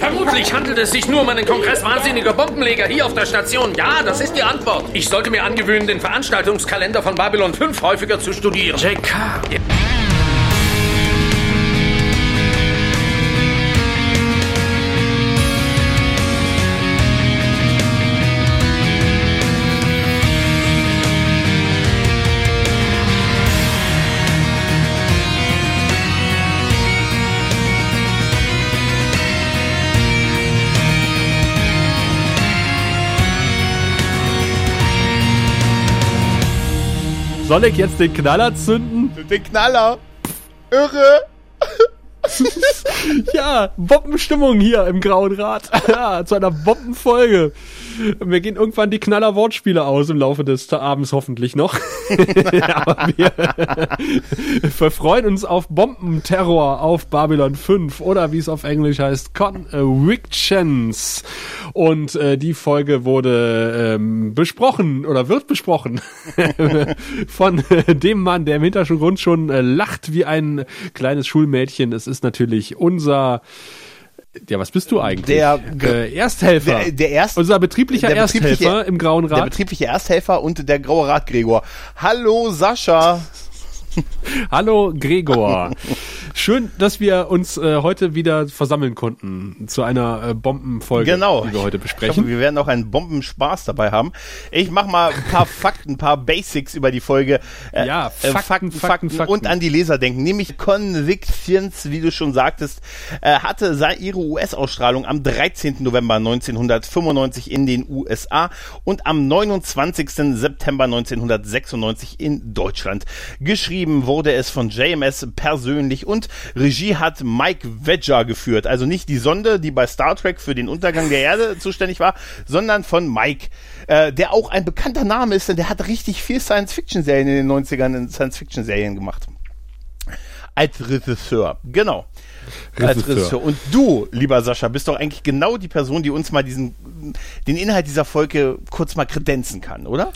Vermutlich handelt es sich nur um einen Kongress wahnsinniger Bombenleger hier auf der Station. Ja, das ist die Antwort. Ich sollte mir angewöhnen, den Veranstaltungskalender von Babylon 5 häufiger zu studieren. JK. Soll ich jetzt den Knaller zünden? Den Knaller. Irre. ja, Bombenstimmung hier im Grauen Rad. ja, zu einer Bombenfolge. Wir gehen irgendwann die Knaller Wortspiele aus im Laufe des Abends hoffentlich noch. Aber wir, wir freuen uns auf Bombenterror auf Babylon 5 oder wie es auf Englisch heißt, Convictions. Und äh, die Folge wurde ähm, besprochen oder wird besprochen von äh, dem Mann, der im Hintergrund schon äh, lacht wie ein kleines Schulmädchen. Es ist natürlich unser ja, was bist du eigentlich? Der äh, Ersthelfer. Der, der Erst, Unser betrieblicher der Ersthelfer betriebliche- im Grauen Der Rat. betriebliche Ersthelfer und der graue Rat Gregor. Hallo Sascha. Hallo Gregor. Schön, dass wir uns äh, heute wieder versammeln konnten zu einer äh, Bombenfolge, Genau. die wir heute Ich hoffe, besprechen. wir werden auch einen Bombenspaß dabei haben. Ich mach mal ein paar Fakten, ein paar Basics über die Folge. Äh, Ja, äh, Fakten, Fakten, Fakten. und an die Leser denken. Nämlich Convictions, wie du schon sagtest, äh, hatte ihre US-Ausstrahlung am 13. November 1995 in den USA und am 29. September 1996 in Deutschland. Geschrieben wurde es von JMS persönlich und Regie hat Mike Wedger geführt. Also nicht die Sonde, die bei Star Trek für den Untergang der Erde zuständig war, sondern von Mike, äh, der auch ein bekannter Name ist, denn der hat richtig viel Science-Fiction-Serien in den 90ern in Science-Fiction-Serien gemacht. Als Regisseur, genau. Als Regisseur. Und du, lieber Sascha, bist doch eigentlich genau die Person, die uns mal diesen, den Inhalt dieser Folge kurz mal kredenzen kann, oder?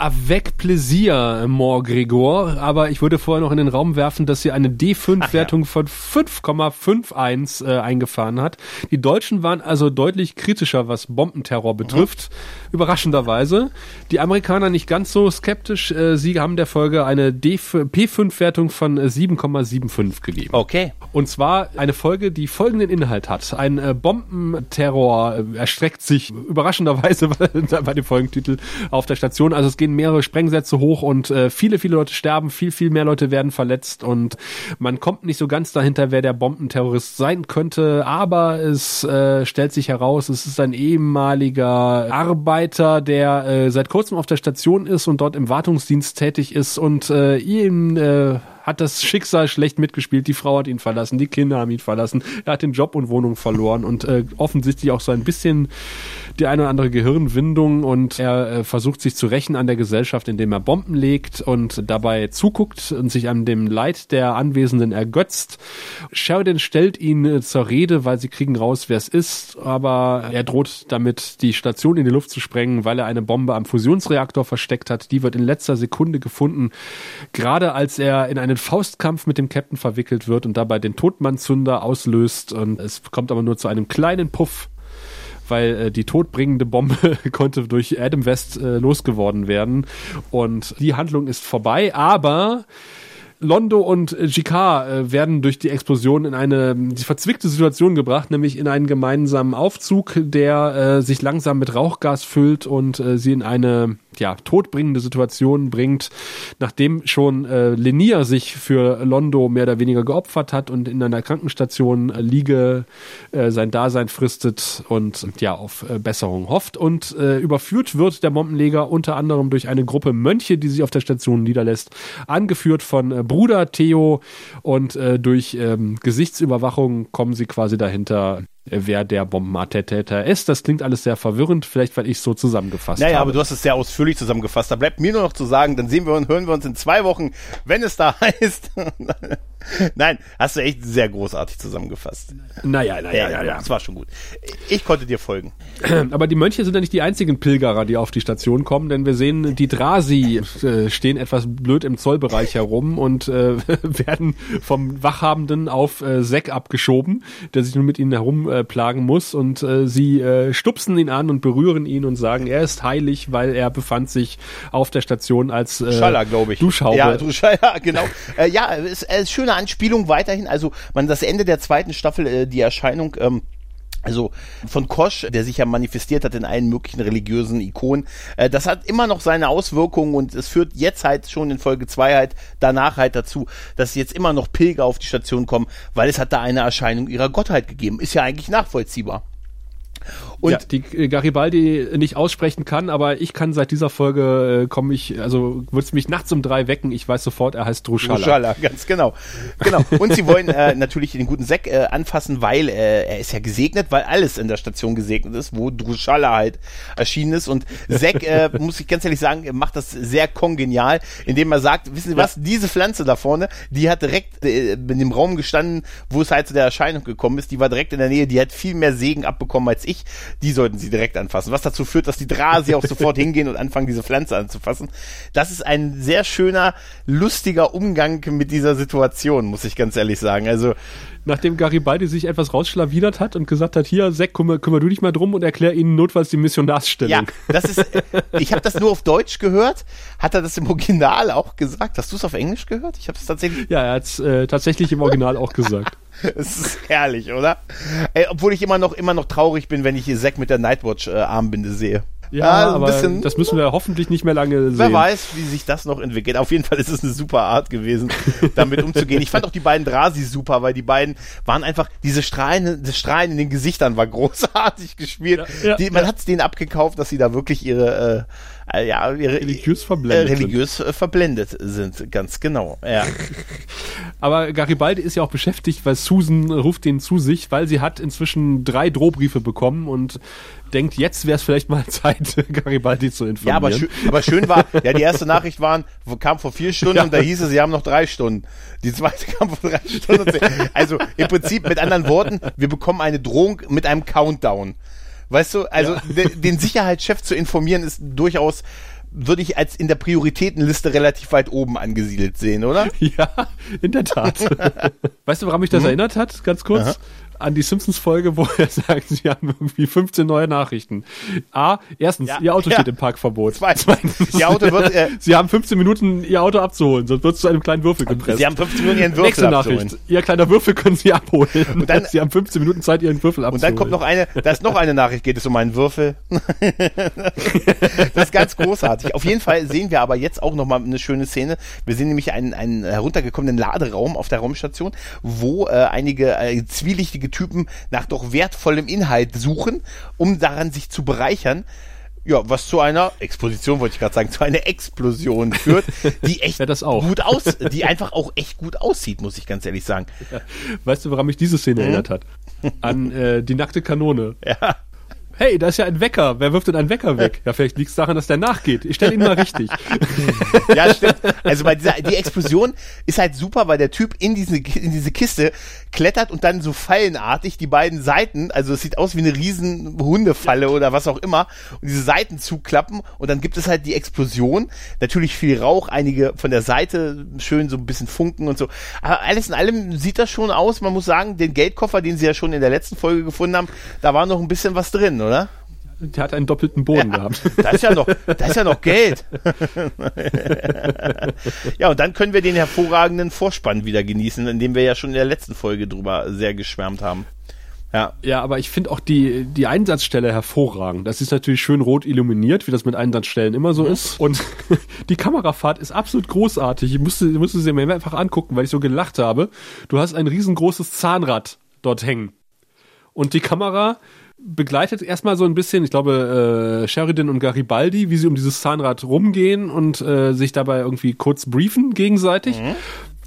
Avec plaisir, Mort Gregor. Aber ich würde vorher noch in den Raum werfen, dass sie eine D5-Wertung von 5,51 äh, eingefahren hat. Die Deutschen waren also deutlich kritischer, was Bombenterror betrifft. Überraschenderweise. Die Amerikaner nicht ganz so skeptisch. Äh, sie haben der Folge eine P5-Wertung von äh, 7,75 gegeben. Okay. Und zwar eine Folge, die folgenden Inhalt hat. Ein äh, Bombenterror äh, erstreckt sich überraschenderweise bei dem Folgentitel auf der Station. Also es gehen mehrere Sprengsätze hoch und äh, viele, viele Leute sterben, viel, viel mehr Leute werden verletzt und man kommt nicht so ganz dahinter, wer der Bombenterrorist sein könnte. Aber es äh, stellt sich heraus, es ist ein ehemaliger Arbeiter, der äh, seit kurzem auf der Station ist und dort im Wartungsdienst tätig ist und äh, ihm äh, hat das Schicksal schlecht mitgespielt. Die Frau hat ihn verlassen, die Kinder haben ihn verlassen. Er hat den Job und Wohnung verloren und äh, offensichtlich auch so ein bisschen die eine oder andere Gehirnwindung und er äh, versucht sich zu rächen an der Gesellschaft, indem er Bomben legt und dabei zuguckt und sich an dem Leid der Anwesenden ergötzt. Sheridan stellt ihn äh, zur Rede, weil sie kriegen raus, wer es ist, aber er droht damit, die Station in die Luft zu sprengen, weil er eine Bombe am Fusionsreaktor versteckt hat. Die wird in letzter Sekunde gefunden, gerade als er in einen Faustkampf mit dem Captain verwickelt wird und dabei den Todmannzünder auslöst und es kommt aber nur zu einem kleinen Puff weil äh, die todbringende Bombe konnte durch Adam West äh, losgeworden werden. Und die Handlung ist vorbei, aber Londo und äh, Jicquard äh, werden durch die Explosion in eine verzwickte Situation gebracht, nämlich in einen gemeinsamen Aufzug, der äh, sich langsam mit Rauchgas füllt und äh, sie in eine ja todbringende Situation bringt, nachdem schon äh, Lenier sich für Londo mehr oder weniger geopfert hat und in einer Krankenstation äh, liege, äh, sein Dasein fristet und ja auf äh, Besserung hofft. Und äh, überführt wird der Bombenleger unter anderem durch eine Gruppe Mönche, die sich auf der Station niederlässt, angeführt von äh, Bruder Theo. Und äh, durch ähm, Gesichtsüberwachung kommen sie quasi dahinter, wer der Bombenattentäter ist. Das klingt alles sehr verwirrend, vielleicht weil ich es so zusammengefasst Naja, habe. aber du hast es sehr ausführlich zusammengefasst. Da bleibt mir nur noch zu sagen, dann sehen wir und hören wir uns in zwei Wochen, wenn es da heißt. Nein, hast du echt sehr großartig zusammengefasst. naja, naja, Ja, ja, ja, das war schon gut. Ich konnte dir folgen. Aber die Mönche sind ja nicht die einzigen Pilgerer, die auf die Station kommen, denn wir sehen, die Drasi äh, stehen etwas blöd im Zollbereich herum und äh, werden vom Wachhabenden auf äh, Zack abgeschoben, der sich nun mit ihnen herum äh, äh, plagen muss und äh, sie äh, stupsen ihn an und berühren ihn und sagen, er ist heilig, weil er befand sich auf der Station als äh, Schaller, glaube ich. Duschhaube. Ja, Duschhaube, genau. äh, ja, ist, ist schöne Anspielung weiterhin. Also man das Ende der zweiten Staffel, äh, die Erscheinung ähm, also von Kosch, der sich ja manifestiert hat in allen möglichen religiösen Ikonen, äh, das hat immer noch seine Auswirkungen und es führt jetzt halt schon in Folge 2 halt danach halt dazu, dass jetzt immer noch Pilger auf die Station kommen, weil es hat da eine Erscheinung ihrer Gottheit gegeben. Ist ja eigentlich nachvollziehbar. Und ja, die äh, Garibaldi nicht aussprechen kann, aber ich kann seit dieser Folge äh, komme ich, also wird es mich nachts um drei wecken, ich weiß sofort, er heißt Druschala. Druschala, ganz genau. Genau. Und sie wollen äh, natürlich den guten Sek äh, anfassen, weil äh, er ist ja gesegnet, weil alles in der Station gesegnet ist, wo Druschala halt erschienen ist. Und Sek, äh, muss ich ganz ehrlich sagen, macht das sehr kongenial, indem er sagt, wissen Sie was, diese Pflanze da vorne, die hat direkt äh, in dem Raum gestanden, wo es halt zu der Erscheinung gekommen ist, die war direkt in der Nähe, die hat viel mehr Segen abbekommen als ich die sollten sie direkt anfassen. Was dazu führt, dass die Drasi auch sofort hingehen und anfangen, diese Pflanze anzufassen. Das ist ein sehr schöner, lustiger Umgang mit dieser Situation, muss ich ganz ehrlich sagen. Also nachdem Garibaldi sich etwas rausschlawinert hat und gesagt hat, hier, Zack, kümmer, kümmer du dich mal drum und erklär ihnen notfalls die Missionarsstellung. Ja, das ist, ich habe das nur auf Deutsch gehört. Hat er das im Original auch gesagt? Hast du es auf Englisch gehört? Ich habe es tatsächlich. Ja, er hat es äh, tatsächlich im Original auch gesagt. Es ist herrlich, oder? Ey, obwohl ich immer noch, immer noch traurig bin, wenn ich hier Zack mit der Nightwatch-Armbinde äh, sehe. Ja, ja aber bisschen, das müssen wir hoffentlich nicht mehr lange sehen. Wer weiß, wie sich das noch entwickelt. Auf jeden Fall ist es eine super Art gewesen, damit umzugehen. Ich fand auch die beiden Drasi super, weil die beiden waren einfach, diese Strahlen, das Strahlen in den Gesichtern war großartig gespielt. Ja, ja, die, man hat es denen abgekauft, dass sie da wirklich ihre, äh, ja, ihre, religiös verblendet, äh, religiös sind. verblendet sind. Ganz genau, ja. aber Garibaldi ist ja auch beschäftigt, weil Susan ruft den zu sich, weil sie hat inzwischen drei Drohbriefe bekommen und denkt, jetzt wäre es vielleicht mal Zeit, Garibaldi zu informieren. Ja, aber, schön, aber schön war, ja, die erste Nachricht waren, kam vor vier Stunden ja. und da hieß es, sie haben noch drei Stunden. Die zweite kam vor drei Stunden. Also im Prinzip mit anderen Worten, wir bekommen eine Drohung mit einem Countdown. Weißt du, also ja. den, den Sicherheitschef zu informieren ist durchaus würde ich als in der Prioritätenliste relativ weit oben angesiedelt sehen, oder? Ja, in der Tat. weißt du, woran mich das hm? erinnert hat? Ganz kurz. Aha an die Simpsons-Folge, wo er sagt, sie haben irgendwie 15 neue Nachrichten. A, erstens, ja, ihr Auto ja. steht im Parkverbot. Zweitens, ihr Auto wird, äh, sie haben 15 Minuten, ihr Auto abzuholen, sonst wird es zu einem kleinen Würfel gepresst. Sie haben 15 Minuten, ihren Würfel Nächste abzuholen. Nachricht, ihr kleiner Würfel können sie abholen. Und dann, sie haben 15 Minuten Zeit, ihren Würfel abzuholen. Und dann kommt noch eine, da ist noch eine Nachricht, geht es um einen Würfel. das ist ganz großartig. Auf jeden Fall sehen wir aber jetzt auch nochmal eine schöne Szene. Wir sehen nämlich einen, einen heruntergekommenen Laderaum auf der Raumstation, wo äh, einige äh, zwielichtige Typen nach doch wertvollem Inhalt suchen, um daran sich zu bereichern. Ja, was zu einer Exposition, wollte ich gerade sagen, zu einer Explosion führt, die echt ja, gut aus, die einfach auch echt gut aussieht, muss ich ganz ehrlich sagen. Ja. Weißt du, woran mich diese Szene mhm. erinnert hat? An äh, die nackte Kanone. Ja hey, da ist ja ein Wecker. Wer wirft denn einen Wecker weg? Ja, vielleicht liegt es daran, dass der nachgeht. Ich stelle ihn mal richtig. ja, stimmt. Also bei dieser, die Explosion ist halt super, weil der Typ in diese, in diese Kiste klettert und dann so fallenartig die beiden Seiten, also es sieht aus wie eine riesen Hundefalle oder was auch immer, und diese Seiten zuklappen und dann gibt es halt die Explosion. Natürlich viel Rauch, einige von der Seite schön so ein bisschen Funken und so. Aber alles in allem sieht das schon aus. Man muss sagen, den Geldkoffer, den sie ja schon in der letzten Folge gefunden haben, da war noch ein bisschen was drin, oder? Oder? Der hat einen doppelten Boden ja, gehabt. Da ist ja noch, da ist ja noch Geld. ja, und dann können wir den hervorragenden Vorspann wieder genießen, in dem wir ja schon in der letzten Folge drüber sehr geschwärmt haben. Ja. ja, aber ich finde auch die, die Einsatzstelle hervorragend. Das ist natürlich schön rot illuminiert, wie das mit Einsatzstellen immer so mhm. ist. Und die Kamerafahrt ist absolut großartig. Ich musste, musste sie mir einfach angucken, weil ich so gelacht habe. Du hast ein riesengroßes Zahnrad dort hängen. Und die Kamera begleitet erstmal so ein bisschen, ich glaube, äh, Sheridan und Garibaldi, wie sie um dieses Zahnrad rumgehen und äh, sich dabei irgendwie kurz briefen gegenseitig. Mhm.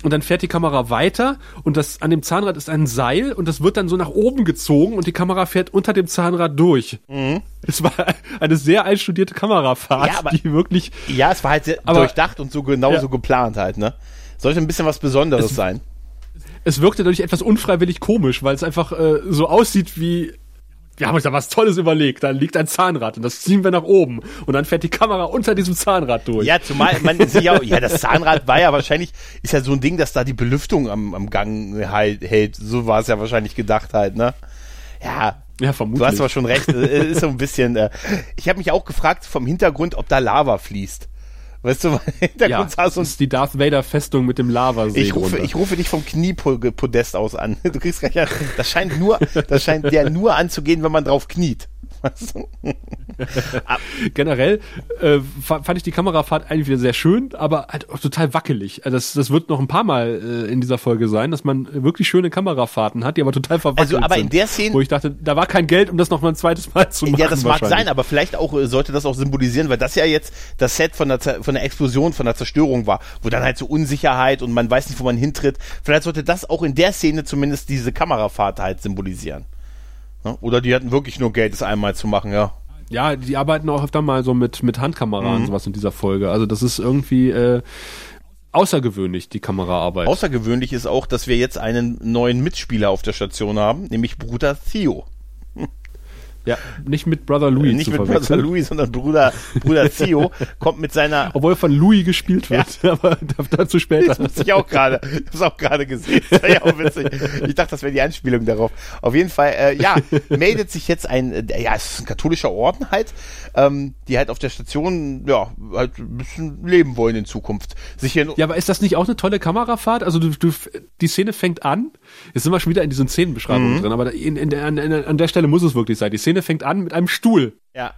Und dann fährt die Kamera weiter und das an dem Zahnrad ist ein Seil und das wird dann so nach oben gezogen und die Kamera fährt unter dem Zahnrad durch. Mhm. Es war eine sehr einstudierte Kamerafahrt, ja, aber, die wirklich. Ja, es war halt sehr aber, durchdacht und so genau ja. so geplant halt, ne? Sollte ein bisschen was Besonderes es, sein. Es wirkte dadurch etwas unfreiwillig komisch, weil es einfach äh, so aussieht wie wir haben uns da was Tolles überlegt. Da liegt ein Zahnrad und das ziehen wir nach oben. Und dann fährt die Kamera unter diesem Zahnrad durch. Ja, zumal man sieht ja, ja, das Zahnrad war ja wahrscheinlich, ist ja so ein Ding, dass da die Belüftung am, am Gang halt, hält. So war es ja wahrscheinlich gedacht halt, ne? Ja, Ja, vermutlich. du hast aber schon recht. Ist so ein bisschen. Äh, ich habe mich auch gefragt vom Hintergrund, ob da Lava fließt. Weißt du, weil im Hintergrund ja, ein ist die Darth Vader Festung mit dem Lavasee ich rufe, ich rufe dich vom Kniepodest aus an. Du kriegst gar nicht, das scheint nur, das scheint ja nur anzugehen, wenn man drauf kniet. Weißt du? Generell äh, fa- fand ich die Kamerafahrt eigentlich wieder sehr schön, aber halt auch total wackelig. Also Das, das wird noch ein paar Mal äh, in dieser Folge sein, dass man wirklich schöne Kamerafahrten hat, die aber total verwackelt Also, aber in sind. der Szene- Wo ich dachte, da war kein Geld, um das noch mal ein zweites Mal zu machen. Ja, das mag sein, aber vielleicht auch äh, sollte das auch symbolisieren, weil das ja jetzt das Set von der, von der Explosion, von der Zerstörung war, wo dann halt so Unsicherheit und man weiß nicht, wo man hintritt. Vielleicht sollte das auch in der Szene zumindest diese Kamerafahrt halt symbolisieren. Ne? Oder die hatten wirklich nur Geld, das einmal zu machen, ja. Ja, die arbeiten auch öfter mal so mit, mit Handkamera Mhm. und sowas in dieser Folge. Also das ist irgendwie äh, außergewöhnlich, die Kameraarbeit. Außergewöhnlich ist auch, dass wir jetzt einen neuen Mitspieler auf der Station haben, nämlich Bruder Theo. Ja, nicht mit Brother Louis Nicht zu mit verwechseln. Louis, sondern Bruder, Bruder Theo kommt mit seiner Obwohl von Louis gespielt wird, aber dazu später. Das wusste ich auch gerade. Das auch gerade gesehen. Das war ja auch witzig. Ich dachte, das wäre die Anspielung darauf. Auf jeden Fall, äh, ja, meldet sich jetzt ein, äh, ja, es ist ein katholischer Orden halt, ähm, die halt auf der Station, ja, halt ein bisschen leben wollen in Zukunft. Sich hier Ja, aber ist das nicht auch eine tolle Kamerafahrt? Also du, du, die Szene fängt an. Jetzt sind wir schon wieder in diesen Szenenbeschreibungen Mhm. drin, aber in, in, an, an der Stelle muss es wirklich sein. Die Szene fängt an mit einem Stuhl. ja,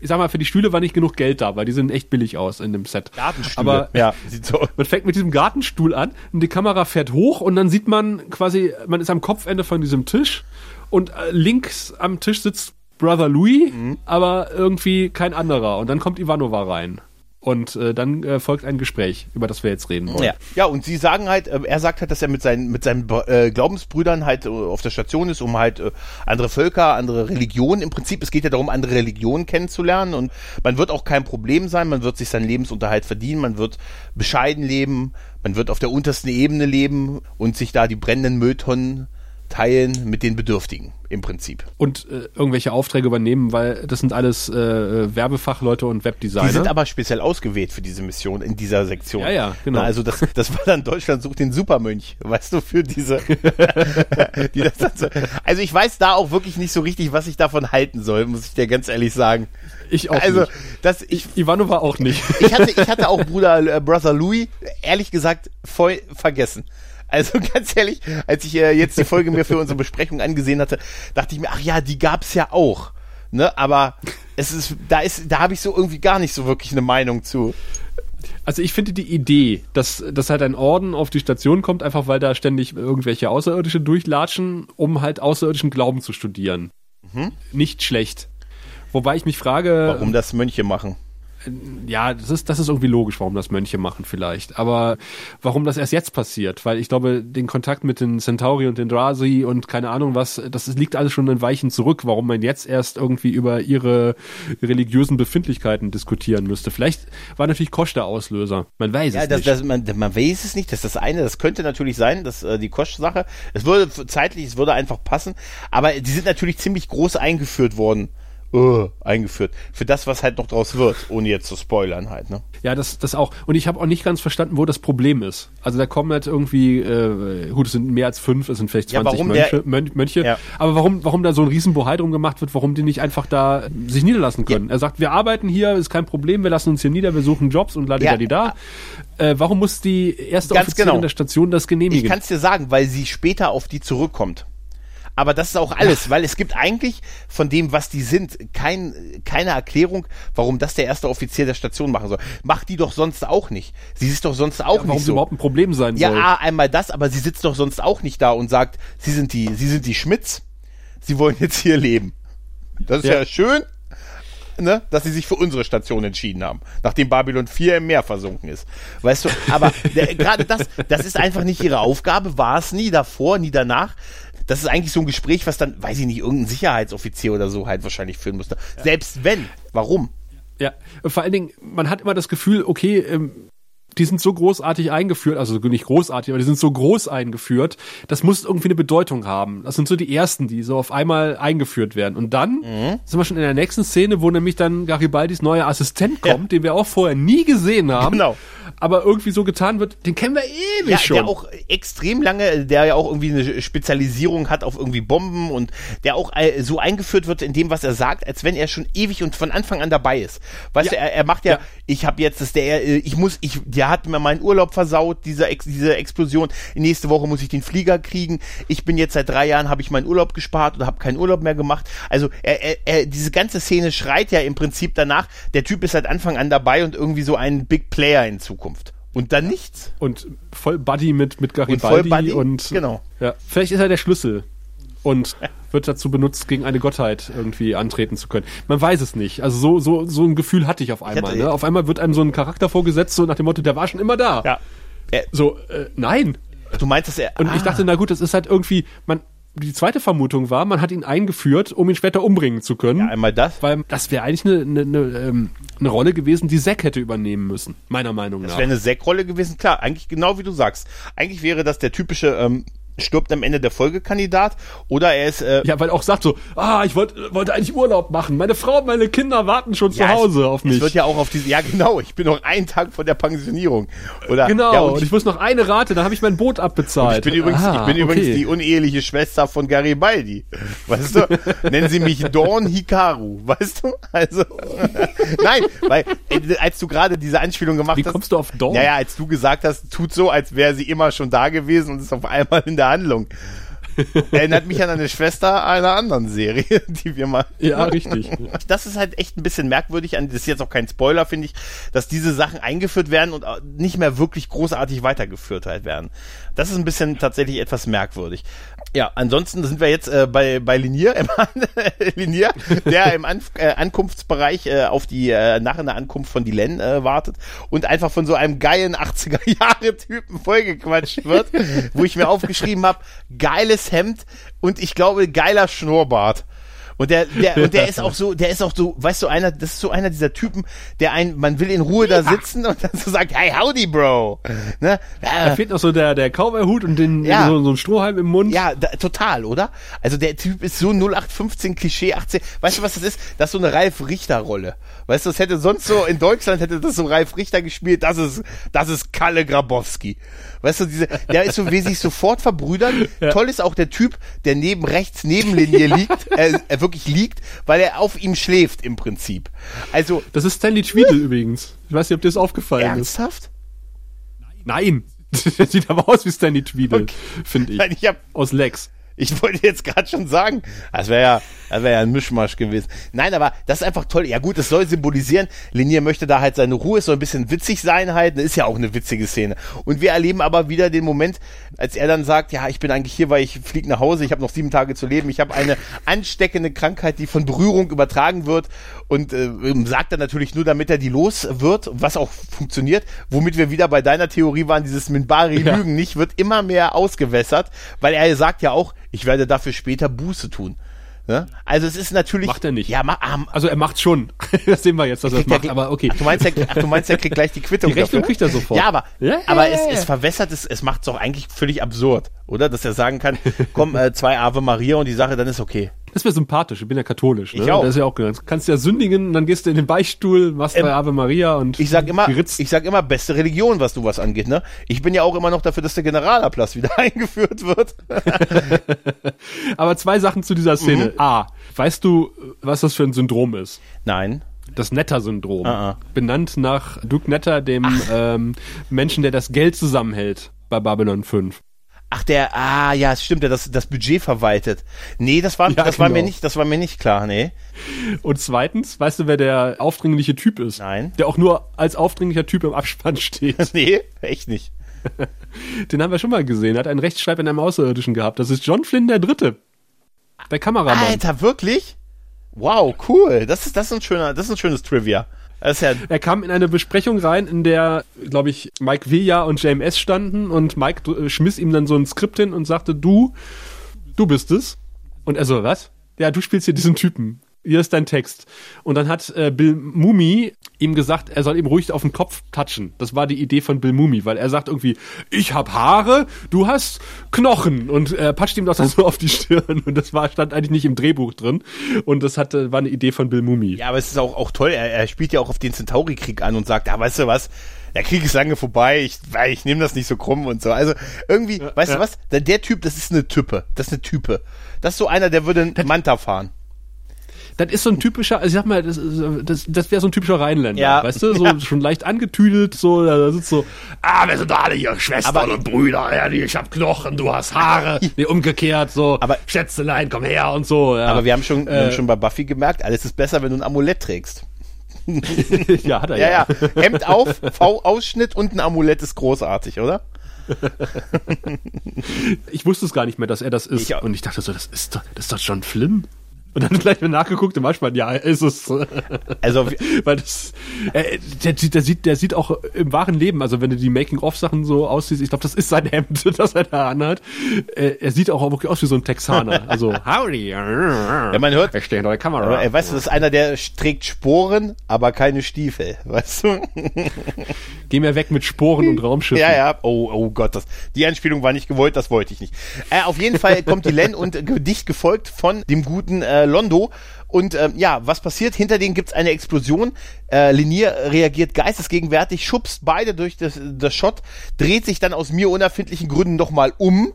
Ich sag mal, für die Stühle war nicht genug Geld da, weil die sehen echt billig aus in dem Set. Gartenstühle. Aber ja, sieht so. man fängt mit diesem Gartenstuhl an und die Kamera fährt hoch und dann sieht man quasi, man ist am Kopfende von diesem Tisch und äh, links am Tisch sitzt Brother Louis, Mhm. aber irgendwie kein anderer. Und dann kommt Ivanova rein. Und äh, dann äh, folgt ein Gespräch, über das wir jetzt reden wollen. Ja. ja, und sie sagen halt, äh, er sagt halt, dass er mit seinen, mit seinen äh, Glaubensbrüdern halt äh, auf der Station ist, um halt äh, andere Völker, andere Religionen, im Prinzip, es geht ja darum, andere Religionen kennenzulernen und man wird auch kein Problem sein, man wird sich seinen Lebensunterhalt verdienen, man wird bescheiden leben, man wird auf der untersten Ebene leben und sich da die brennenden Mülltonnen teilen mit den Bedürftigen, im Prinzip. Und äh, irgendwelche Aufträge übernehmen, weil das sind alles äh, Werbefachleute und Webdesigner. Die sind aber speziell ausgewählt für diese Mission in dieser Sektion. Ja, ja, genau. Na, also das, das war dann Deutschland sucht den Supermönch, weißt du, für diese. die das dann so, also ich weiß da auch wirklich nicht so richtig, was ich davon halten soll, muss ich dir ganz ehrlich sagen. ich auch also nicht. das ich Ivanova auch nicht. ich hatte ich hatte auch Bruder äh, Brother Louis ehrlich gesagt voll vergessen. Also ganz ehrlich, als ich äh, jetzt die Folge mir für unsere Besprechung angesehen hatte, dachte ich mir, ach ja, die gab's ja auch. Ne, aber es ist, da ist, da habe ich so irgendwie gar nicht so wirklich eine Meinung zu. Also ich finde die Idee, dass, dass halt ein Orden auf die Station kommt, einfach weil da ständig irgendwelche Außerirdische durchlatschen, um halt außerirdischen Glauben zu studieren. Nicht schlecht. Wobei ich mich frage, Warum das Mönche machen. Ja, das ist, das ist irgendwie logisch, warum das Mönche machen vielleicht. Aber warum das erst jetzt passiert? Weil ich glaube, den Kontakt mit den Centauri und den Drasi und keine Ahnung was, das liegt alles schon in Weichen zurück, warum man jetzt erst irgendwie über ihre religiösen Befindlichkeiten diskutieren müsste. Vielleicht war natürlich Kosch der Auslöser. Man weiß Ja, es das, nicht. das, man, man weiß es nicht, das ist das eine, das könnte natürlich sein, dass äh, die Kosch-Sache, es würde zeitlich, es würde einfach passen, aber die sind natürlich ziemlich groß eingeführt worden. Uh, eingeführt. Für das, was halt noch draus wird, ohne jetzt zu spoilern halt, ne? Ja, das, das auch. Und ich habe auch nicht ganz verstanden, wo das Problem ist. Also da kommen jetzt irgendwie, äh, gut, es sind mehr als fünf, es sind vielleicht Ja, 20 warum Mönche, der- Mön Mönche. Ja. Aber warum, warum da so ein riesen Bohai drum gemacht wird, warum die nicht einfach da sich niederlassen können? Er sagt, wir arbeiten hier, ist kein Problem, wir lassen uns hier nieder, wir suchen Jobs und ladidadida. Äh, warum muss die erste Ganz Offizierin genau. der Station das Ich genehmigen? kann es dir sagen, weil sie später auf die zurückkommt. Aber das ist auch alles, weil es gibt eigentlich von dem, was die sind, kein, keine Erklärung, warum das der erste Offizier der Station machen soll. Macht die doch sonst auch nicht. Sie ist doch sonst auch warum nicht sie so. überhaupt ein Problem sein Ja, soll. A, einmal das, aber sie sitzt doch sonst auch nicht da und sagt, sie sind die, sie sind die Schmitz, sie wollen jetzt hier leben. Das ist ja, Ja. schön, ne, dass sie sich für unsere Station entschieden haben, nachdem Babylon 4 im Meer versunken ist. Weißt du, aber gerade das, das ist einfach nicht ihre Aufgabe, war es nie davor, nie danach. Das ist eigentlich so ein Gespräch, was dann, weiß ich nicht, irgendein Sicherheitsoffizier oder so halt wahrscheinlich führen musste. Selbst wenn, warum? Ja, vor allen Dingen, man hat immer das Gefühl, okay, ähm, die sind so großartig eingeführt, also nicht großartig, aber die sind so groß eingeführt, das muss irgendwie eine Bedeutung haben. Das sind so die ersten, die so auf einmal eingeführt werden. Und dann mhm. sind wir schon in der nächsten Szene, wo nämlich dann Garibaldis neuer Assistent kommt, ja. den wir auch vorher nie gesehen haben. Genau. Aber irgendwie so getan wird, den kennen wir ewig ja, schon. Der auch extrem lange, der ja auch irgendwie eine Spezialisierung hat auf irgendwie Bomben und der auch so eingeführt wird in dem, was er sagt, als wenn er schon ewig und von Anfang an dabei ist. Weißt ja. du, er, er macht ja, ja. ich habe jetzt, das der, äh, ich muss, ich, der hat mir meinen Urlaub versaut, diese, diese Explosion. Nächste Woche muss ich den Flieger kriegen. Ich bin jetzt seit drei Jahren, habe ich meinen Urlaub gespart oder habe keinen Urlaub mehr gemacht. Also er, er, er, diese ganze Szene schreit ja im Prinzip danach, der Typ ist seit Anfang an dabei und irgendwie so ein Big Player in Zukunft. Und dann nichts. Und voll Buddy mit, mit Garibaldi und, und genau. Ja, vielleicht ist er der Schlüssel und wird dazu benutzt, gegen eine Gottheit irgendwie antreten zu können. Man weiß es nicht. Also so, so, so ein Gefühl hatte ich auf einmal. Ich ne? Auf einmal wird einem so ein Charakter vorgesetzt, so nach dem Motto, der war schon immer da. Ja. so, äh, nein. Du meinst, dass er. Und ah. ich dachte, na gut, das ist halt irgendwie, man, die zweite Vermutung war, man hat ihn eingeführt, um ihn später umbringen zu können. Ja, einmal das. Weil das wäre eigentlich eine, eine, eine, ähm, eine Rolle gewesen, die Zack hätte übernehmen müssen, meiner Meinung nach. Das wäre eine Zack-Rolle gewesen, klar. Eigentlich genau wie du sagst. Eigentlich wäre das der typische ähm, stirbt am Ende der Folgekandidat oder er ist äh, ja weil auch sagt so ah ich wollte wollte eigentlich Urlaub machen. Meine Frau und meine Kinder warten schon ja, zu Hause es, auf mich. es wird ja auch auf diese ja genau ich bin noch einen Tag vor der Pensionierung. Oder genau ja, und ich, ich, muss noch eine Rate dann habe ich mein Boot abbezahlt. ich bin übrigens ah, ich bin okay. übrigens die uneheliche Schwester von Garibaldi. Weißt du? Nennen sie mich Dawn Hikaru weißt du? Also nein weil äh, als du gerade diese Anspielung gemacht hast wie kommst du auf Dawn naja als du gesagt hast tut so als wäre sie immer schon da gewesen und ist auf einmal in der der Handlung. Erinnert mich an eine Schwester einer anderen Serie, die wir mal. Ja, richtig. Das ist halt echt ein bisschen merkwürdig. Das ist jetzt auch kein Spoiler, finde ich, dass diese Sachen eingeführt werden und nicht mehr wirklich großartig weitergeführt halt werden. Das ist ein bisschen tatsächlich etwas merkwürdig. Ja, ansonsten sind wir jetzt äh, bei, bei Linier, im Linier der im An äh, Ankunftsbereich äh, auf die äh, nach einer Ankunft von Dylan äh, wartet und einfach von so einem geilen 80er-Jahre-Typen vollgequatscht wird, wo ich mir aufgeschrieben habe, geiles Hemd und ich glaube geiler Schnurrbart. Und der, der, und der ist auch so, der ist auch so, weißt du, einer, das ist so einer dieser Typen, der ein, man will in Ruhe da sitzen und dann so sagt, hey, howdy, Bro. Ne? Da fehlt noch so der, der Cowboy-Hut und den, ja. so, so ein Strohhalm im Mund. Ja, da, total, oder? Also der Typ ist so 0815 Klischee 18. Weißt du, was das ist? Das ist so eine Ralf Richter-Rolle. Weißt du, das hätte sonst so, in Deutschland hätte das so Ralf Richter gespielt, das ist, das ist Kalle Grabowski. Weißt du, diese, der ist so, wie sich sofort verbrüdern. Ja. Toll ist auch der Typ, der neben rechts Nebenlinie liegt, äh, er wirklich liegt, weil er auf ihm schläft im Prinzip. Also. Das ist Stanley Tweedle übrigens. Ich weiß nicht, ob dir das aufgefallen ernsthaft? ist. Ernsthaft? Nein. Der sieht aber aus wie Stanley Tweedle, okay. finde ich. Nein, ich hab, aus Lex. Ich wollte jetzt gerade schon sagen, das wäre ja, das wäre ja ein Mischmasch gewesen. Nein, aber das ist einfach toll. Ja gut, es soll symbolisieren. Linier möchte da halt seine Ruhe, es soll ein bisschen witzig sein halt. Das ist ja auch eine witzige Szene. Und wir erleben aber wieder den Moment, als er dann sagt, ja, ich bin eigentlich hier, weil ich fliege nach Hause, ich habe noch sieben Tage zu leben, ich habe eine ansteckende Krankheit, die von Berührung übertragen wird und äh, sagt dann natürlich nur, damit er die los wird, was auch funktioniert, womit wir wieder bei deiner Theorie waren, dieses Minbari-Lügen ja. nicht, wird immer mehr ausgewässert, weil er sagt ja auch, ich werde dafür später Buße tun. Ne? Also es ist natürlich. Macht er nicht. Ja, ma, um, also er macht schon. das sehen wir jetzt, dass er es macht. Aber okay. Ach, du meinst, er, ach, du meinst, er kriegt gleich die Quittung. Die Rechnung dafür? kriegt er sofort. Ja, aber, ja, aber ja, es, es verwässert es, es macht es auch eigentlich völlig absurd, oder? Dass er sagen kann, komm, äh, zwei Ave Maria und die Sache, dann ist okay. Das wäre sympathisch. Ich bin ja katholisch. Ne? Ich auch. Das ist ja auch ganz. Kannst ja sündigen, dann gehst du in den Beichtstuhl, machst ähm, bei Ave Maria und ich sag immer, geritzt. ich sag immer beste Religion, was du was angeht. Ne? Ich bin ja auch immer noch dafür, dass der Generalablass wieder eingeführt wird. Aber zwei Sachen zu dieser Szene. Mhm. A, weißt du, was das für ein Syndrom ist? Nein. Das Netter-Syndrom. Uh -uh. Benannt nach Duke Netter, dem ähm, Menschen, der das Geld zusammenhält bei Babylon 5. Ach, der, ah, ja, es stimmt, der das, das Budget verwaltet. Nee, das war, ja, das genau. war mir genau. nicht, das war mir nicht klar, nee. Und zweitens, weißt du, wer der aufdringliche Typ ist? Nein. Der auch nur als aufdringlicher Typ im Abspann steht. nee, echt nicht. Den haben wir schon mal gesehen. Er hat einen Rechtsschreib in einem Außerirdischen gehabt. Das ist John Flynn der Dritte. Der Kameramann. Alter, wirklich? Wow, cool. Das ist, das ist ein schöner, das ist ein schönes Trivia. Ja er kam in eine Besprechung rein, in der, glaube ich, Mike Villa und JMS standen und Mike äh, schmiss ihm dann so ein Skript hin und sagte, du, du bist es. Und er so, was? Ja, du spielst hier diesen Typen. Hier ist dein Text. Und dann hat äh, Bill Mumi ihm gesagt, er soll ihm ruhig auf den Kopf touchen. Das war die Idee von Bill Mumi, weil er sagt irgendwie, ich hab Haare, du hast Knochen und er patscht ihm das dann so auf die Stirn und das war stand eigentlich nicht im Drehbuch drin und das hatte war eine Idee von Bill Mumi. Ja, aber es ist auch auch toll. Er, er spielt ja auch auf den Centauri-Krieg an und sagt, ja, weißt du was? Der Krieg ist lange vorbei, ich, ich nehme das nicht so krumm und so. Also irgendwie, ja, weißt ja. du was? Der, der Typ, das ist eine Type. Das ist eine Type. Das ist so einer, der würde einen Manta fahren das ist so ein typischer, also ich sag mal, das, das, das wäre so ein typischer Rheinländer, ja. weißt du, so ja. schon leicht angetüdelt, so, da sitzt so, ah, wir sind alle hier Schwestern aber, und Brüder, ja, ich hab Knochen, du hast Haare, nee, umgekehrt, so, aber, Schätzelein, komm her und so, ja. Aber wir haben schon, äh, wir haben äh, schon bei Buffy gemerkt, alles ist besser, wenn du ein Amulett trägst. ja, hat er ja. ja. ja. Hemd auf, V-Ausschnitt und ein Amulett ist großartig, oder? ich wusste es gar nicht mehr, dass er das ist. Ich und ich dachte so, das ist doch, das ist doch schon Flim. Und dann gleich mal nachgeguckt im manchmal, ja, ist es. Also, weil das, äh, der, der, sieht, der sieht auch im wahren Leben, also wenn du die Making-of-Sachen so aussiehst, ich glaube, das ist sein Hemd, das er da anhat. Äh, er sieht auch wirklich aus wie so ein Texaner. Also, howdy. Ja, man hört. Ich stehe neue Kamera. Aber, äh, weißt du, das ist einer, der trägt Sporen, aber keine Stiefel, weißt du? Geh mir weg mit Sporen und Raumschiffen. Ja, ja. Oh, oh Gott, das, die Anspielung war nicht gewollt, das wollte ich nicht. Äh, auf jeden Fall kommt die Len und dicht gefolgt von dem guten äh, Londo. Und ähm, ja, was passiert? Hinter denen gibt's eine Explosion. Äh, Linier reagiert geistesgegenwärtig, schubst beide durch das, das Shot, dreht sich dann aus mir unerfindlichen Gründen nochmal um.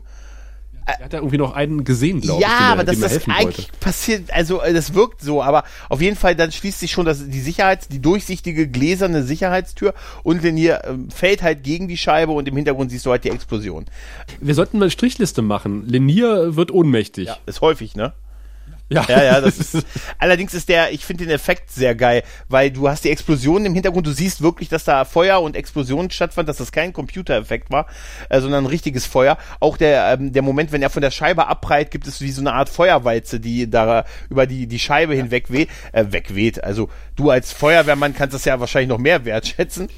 Er hat ja irgendwie noch einen gesehen, glaube ja, ich. Ja, aber das ist eigentlich wollte. passiert, also äh, das wirkt so, aber auf jeden Fall dann schließt sich schon das, die Sicherheits, die durchsichtige gläserne Sicherheitstür und Linier äh, fällt halt gegen die Scheibe und im Hintergrund siehst du halt die Explosion. Wir sollten mal eine Strichliste machen. Linier wird ohnmächtig. Ja, ist häufig, ne? Ja. ja, ja, das ist. allerdings ist der, ich finde den Effekt sehr geil, weil du hast die Explosion im Hintergrund, du siehst wirklich, dass da Feuer und Explosion stattfand, dass das kein Computereffekt war, äh, sondern ein richtiges Feuer. Auch der, ähm, der Moment, wenn er von der Scheibe abprallt, gibt es wie so eine Art Feuerwalze, die da über die, die Scheibe hinweg weht, äh, wegweht. Also du als Feuerwehrmann kannst das ja wahrscheinlich noch mehr wertschätzen.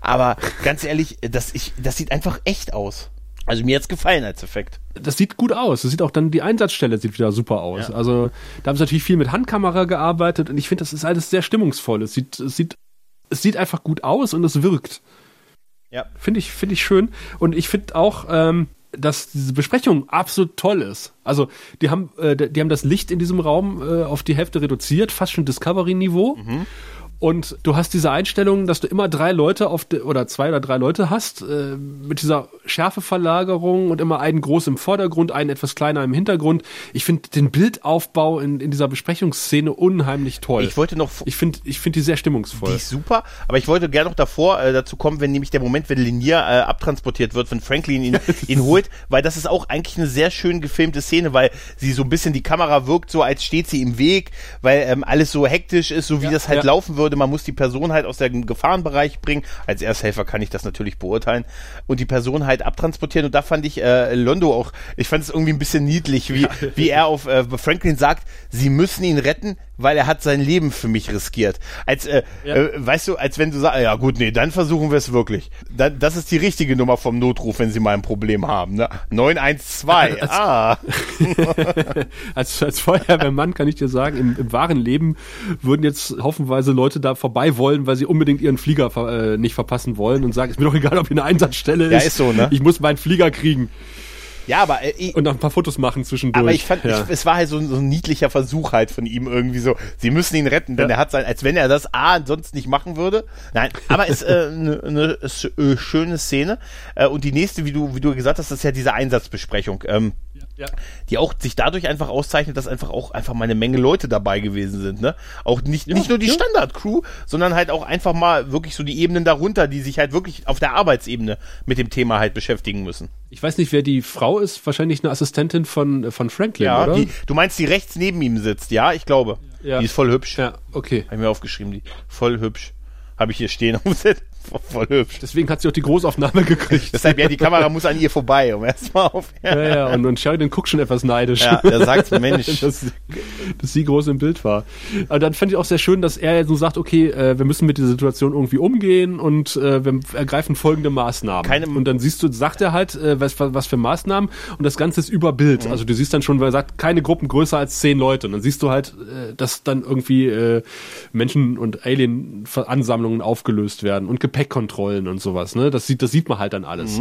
Aber ganz ehrlich, das, ich, das sieht einfach echt aus. Also mir hat's gefallen als Effekt. Das sieht gut aus. Das sieht auch dann die Einsatzstelle sieht wieder super aus. Ja. Also da haben sie natürlich viel mit Handkamera gearbeitet und ich finde, das ist alles sehr stimmungsvoll. Es sieht, es sieht, es sieht einfach gut aus und es wirkt. Ja. Finde ich, finde ich schön. Und ich finde auch, ähm, dass diese Besprechung absolut toll ist. Also die haben, äh, die haben das Licht in diesem Raum äh, auf die Hälfte reduziert, fast schon Discovery-Niveau. Mhm. Und du hast diese Einstellung, dass du immer drei Leute auf de, oder zwei oder drei Leute hast, äh, mit dieser Schärfeverlagerung und immer einen groß im Vordergrund, einen etwas kleiner im Hintergrund. Ich finde den Bildaufbau in, in dieser Besprechungsszene unheimlich toll. Ich wollte noch. Ich finde ich finde die sehr stimmungsvoll. Die ist super, aber ich wollte gerne noch davor äh, dazu kommen, wenn nämlich der Moment, wenn Linier äh, abtransportiert wird, wenn Franklin ihn, ihn holt, weil das ist auch eigentlich eine sehr schön gefilmte Szene, weil sie so ein bisschen die Kamera wirkt so, als steht sie im Weg, weil ähm, alles so hektisch ist, so wie ja, das halt ja. laufen würde würde, man muss die Person halt aus dem Gefahrenbereich bringen. Als Ersthelfer kann ich das natürlich beurteilen. Und die Person halt abtransportieren. Und da fand ich äh, Londo auch, ich fand es irgendwie ein bisschen niedlich, wie, wie er auf äh, Franklin sagt, sie müssen ihn retten, weil er hat sein Leben für mich riskiert. Als, äh, ja. äh, weißt du, als wenn du sagst, ja gut, nee, dann versuchen wir es wirklich. Da, das ist die richtige Nummer vom Notruf, wenn sie mal ein Problem haben. Ne? 912, als, ah. als, als Feuerwehrmann kann ich dir sagen, im, im wahren Leben würden jetzt haufenweise Leute da vorbei wollen, weil sie unbedingt ihren Flieger äh, nicht verpassen wollen und sagen, ist mir doch egal, ob hier eine Einsatzstelle ist. Ja, ist so, ne? Ich muss meinen Flieger kriegen. Ja, aber äh, ich, und noch ein paar Fotos machen zwischendurch. Aber ich fand, ja. ich, es war halt so, so, ein niedlicher Versuch halt von ihm irgendwie so. Sie müssen ihn retten, denn ja. er hat sein, als wenn er das A sonst nicht machen würde. Nein, aber es ist eine äh, ne, äh, schöne Szene. Äh, und die nächste, wie du wie du gesagt hast, ist ja diese Einsatzbesprechung. Ähm, ja. die auch sich dadurch einfach auszeichnet, dass einfach auch einfach mal eine Menge Leute dabei gewesen sind, ne? Auch nicht, ja, nicht nur die ja. Standard-Crew, sondern halt auch einfach mal wirklich so die Ebenen darunter, die sich halt wirklich auf der Arbeitsebene mit dem Thema halt beschäftigen müssen. Ich weiß nicht, wer die Frau ist, wahrscheinlich eine Assistentin von, von Franklin, ja, oder? Die, du meinst, die rechts neben ihm sitzt, ja, ich glaube. Ja. Die ist voll hübsch. Ja, okay. Hab ich mir aufgeschrieben, die voll hübsch. Habe ich hier stehen. Voll hübsch. Deswegen hat sie auch die Großaufnahme gekriegt. Deshalb, ja, die Kamera muss an ihr vorbei, um erstmal auf. Ja, ja, und, und Sheridan guckt schon etwas neidisch. Ja, der sagt, Mensch. dass, dass sie groß im Bild war. Aber dann fand ich auch sehr schön, dass er so sagt, okay, äh, wir müssen mit dieser Situation irgendwie umgehen und äh, wir ergreifen folgende Maßnahmen. Keine- und dann siehst du, sagt er halt, äh, was, was für Maßnahmen und das Ganze ist über Bild. Also du siehst dann schon, weil er sagt, keine Gruppen größer als zehn Leute. Und dann siehst du halt, äh, dass dann irgendwie äh, Menschen- und Alien-Ansammlungen aufgelöst werden und Gepäckkontrollen und sowas. Ne? Das, sieht, das sieht man halt dann alles.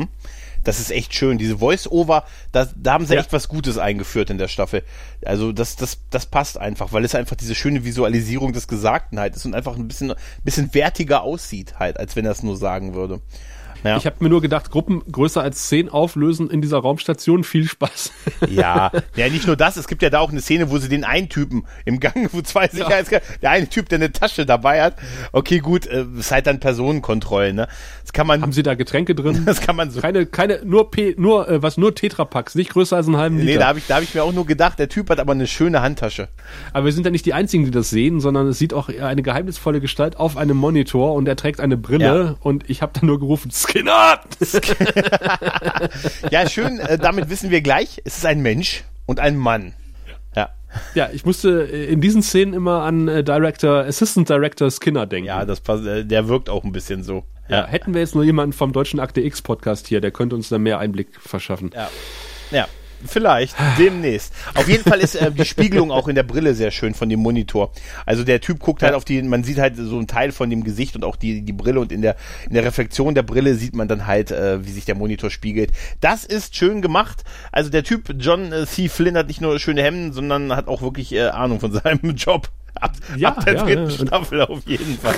Das ist echt schön. Diese Voice-Over, da, da haben sie Ja. echt was Gutes eingeführt in der Staffel. Also das, das, das passt einfach, weil es einfach diese schöne Visualisierung des Gesagten halt ist und einfach ein bisschen, bisschen wertiger aussieht halt, als wenn er es nur sagen würde. Ja. Ich habe mir nur gedacht, Gruppen größer als zehn auflösen in dieser Raumstation, viel Spaß. Ja, ja, nicht nur das, es gibt ja da auch eine Szene, wo sie den einen Typen im Gang, wo zwei Sicherheitskräfte, der eine Typ, der eine Tasche dabei hat, okay, gut, äh, ist halt dann Personenkontrollen, ne? Das kann man, Haben Sie da Getränke drin? das kann man so. Keine, keine, nur P, nur, äh, was, nur Tetrapacks, nicht größer als einen halben Nee, Liter. da habe ich, da hab ich mir auch nur gedacht, der Typ hat aber eine schöne Handtasche. Aber wir sind ja nicht die Einzigen, die das sehen, sondern es sieht auch eine geheimnisvolle Gestalt auf einem Monitor und er trägt eine Brille Ja. und ich habe dann nur gerufen, Skinner! Ja, schön, äh, damit wissen wir gleich, es ist ein Mensch und ein Mann. Ja. ja, ich musste äh, in diesen Szenen immer an äh, Director, Assistant Director Skinner denken. Ja, das passt, äh, der wirkt auch ein bisschen so. Ja, hätten wir jetzt nur jemanden vom deutschen Akte X Podcast hier, der könnte uns da mehr Einblick verschaffen. Ja. Ja. Vielleicht, demnächst. Auf jeden Fall ist äh, die Spiegelung auch in der Brille sehr schön von dem Monitor. Also der Typ guckt halt auf die, man sieht halt so einen Teil von dem Gesicht und auch die, die Brille und in der, in der Reflexion der Brille sieht man dann halt, äh, wie sich der Monitor spiegelt. Das ist schön gemacht. Also der Typ John äh, C. Flynn hat nicht nur schöne Hemden, sondern hat auch wirklich äh, Ahnung von seinem Job. Ab, Ja, ab der ja, dritten ja. Staffel auf jeden Fall.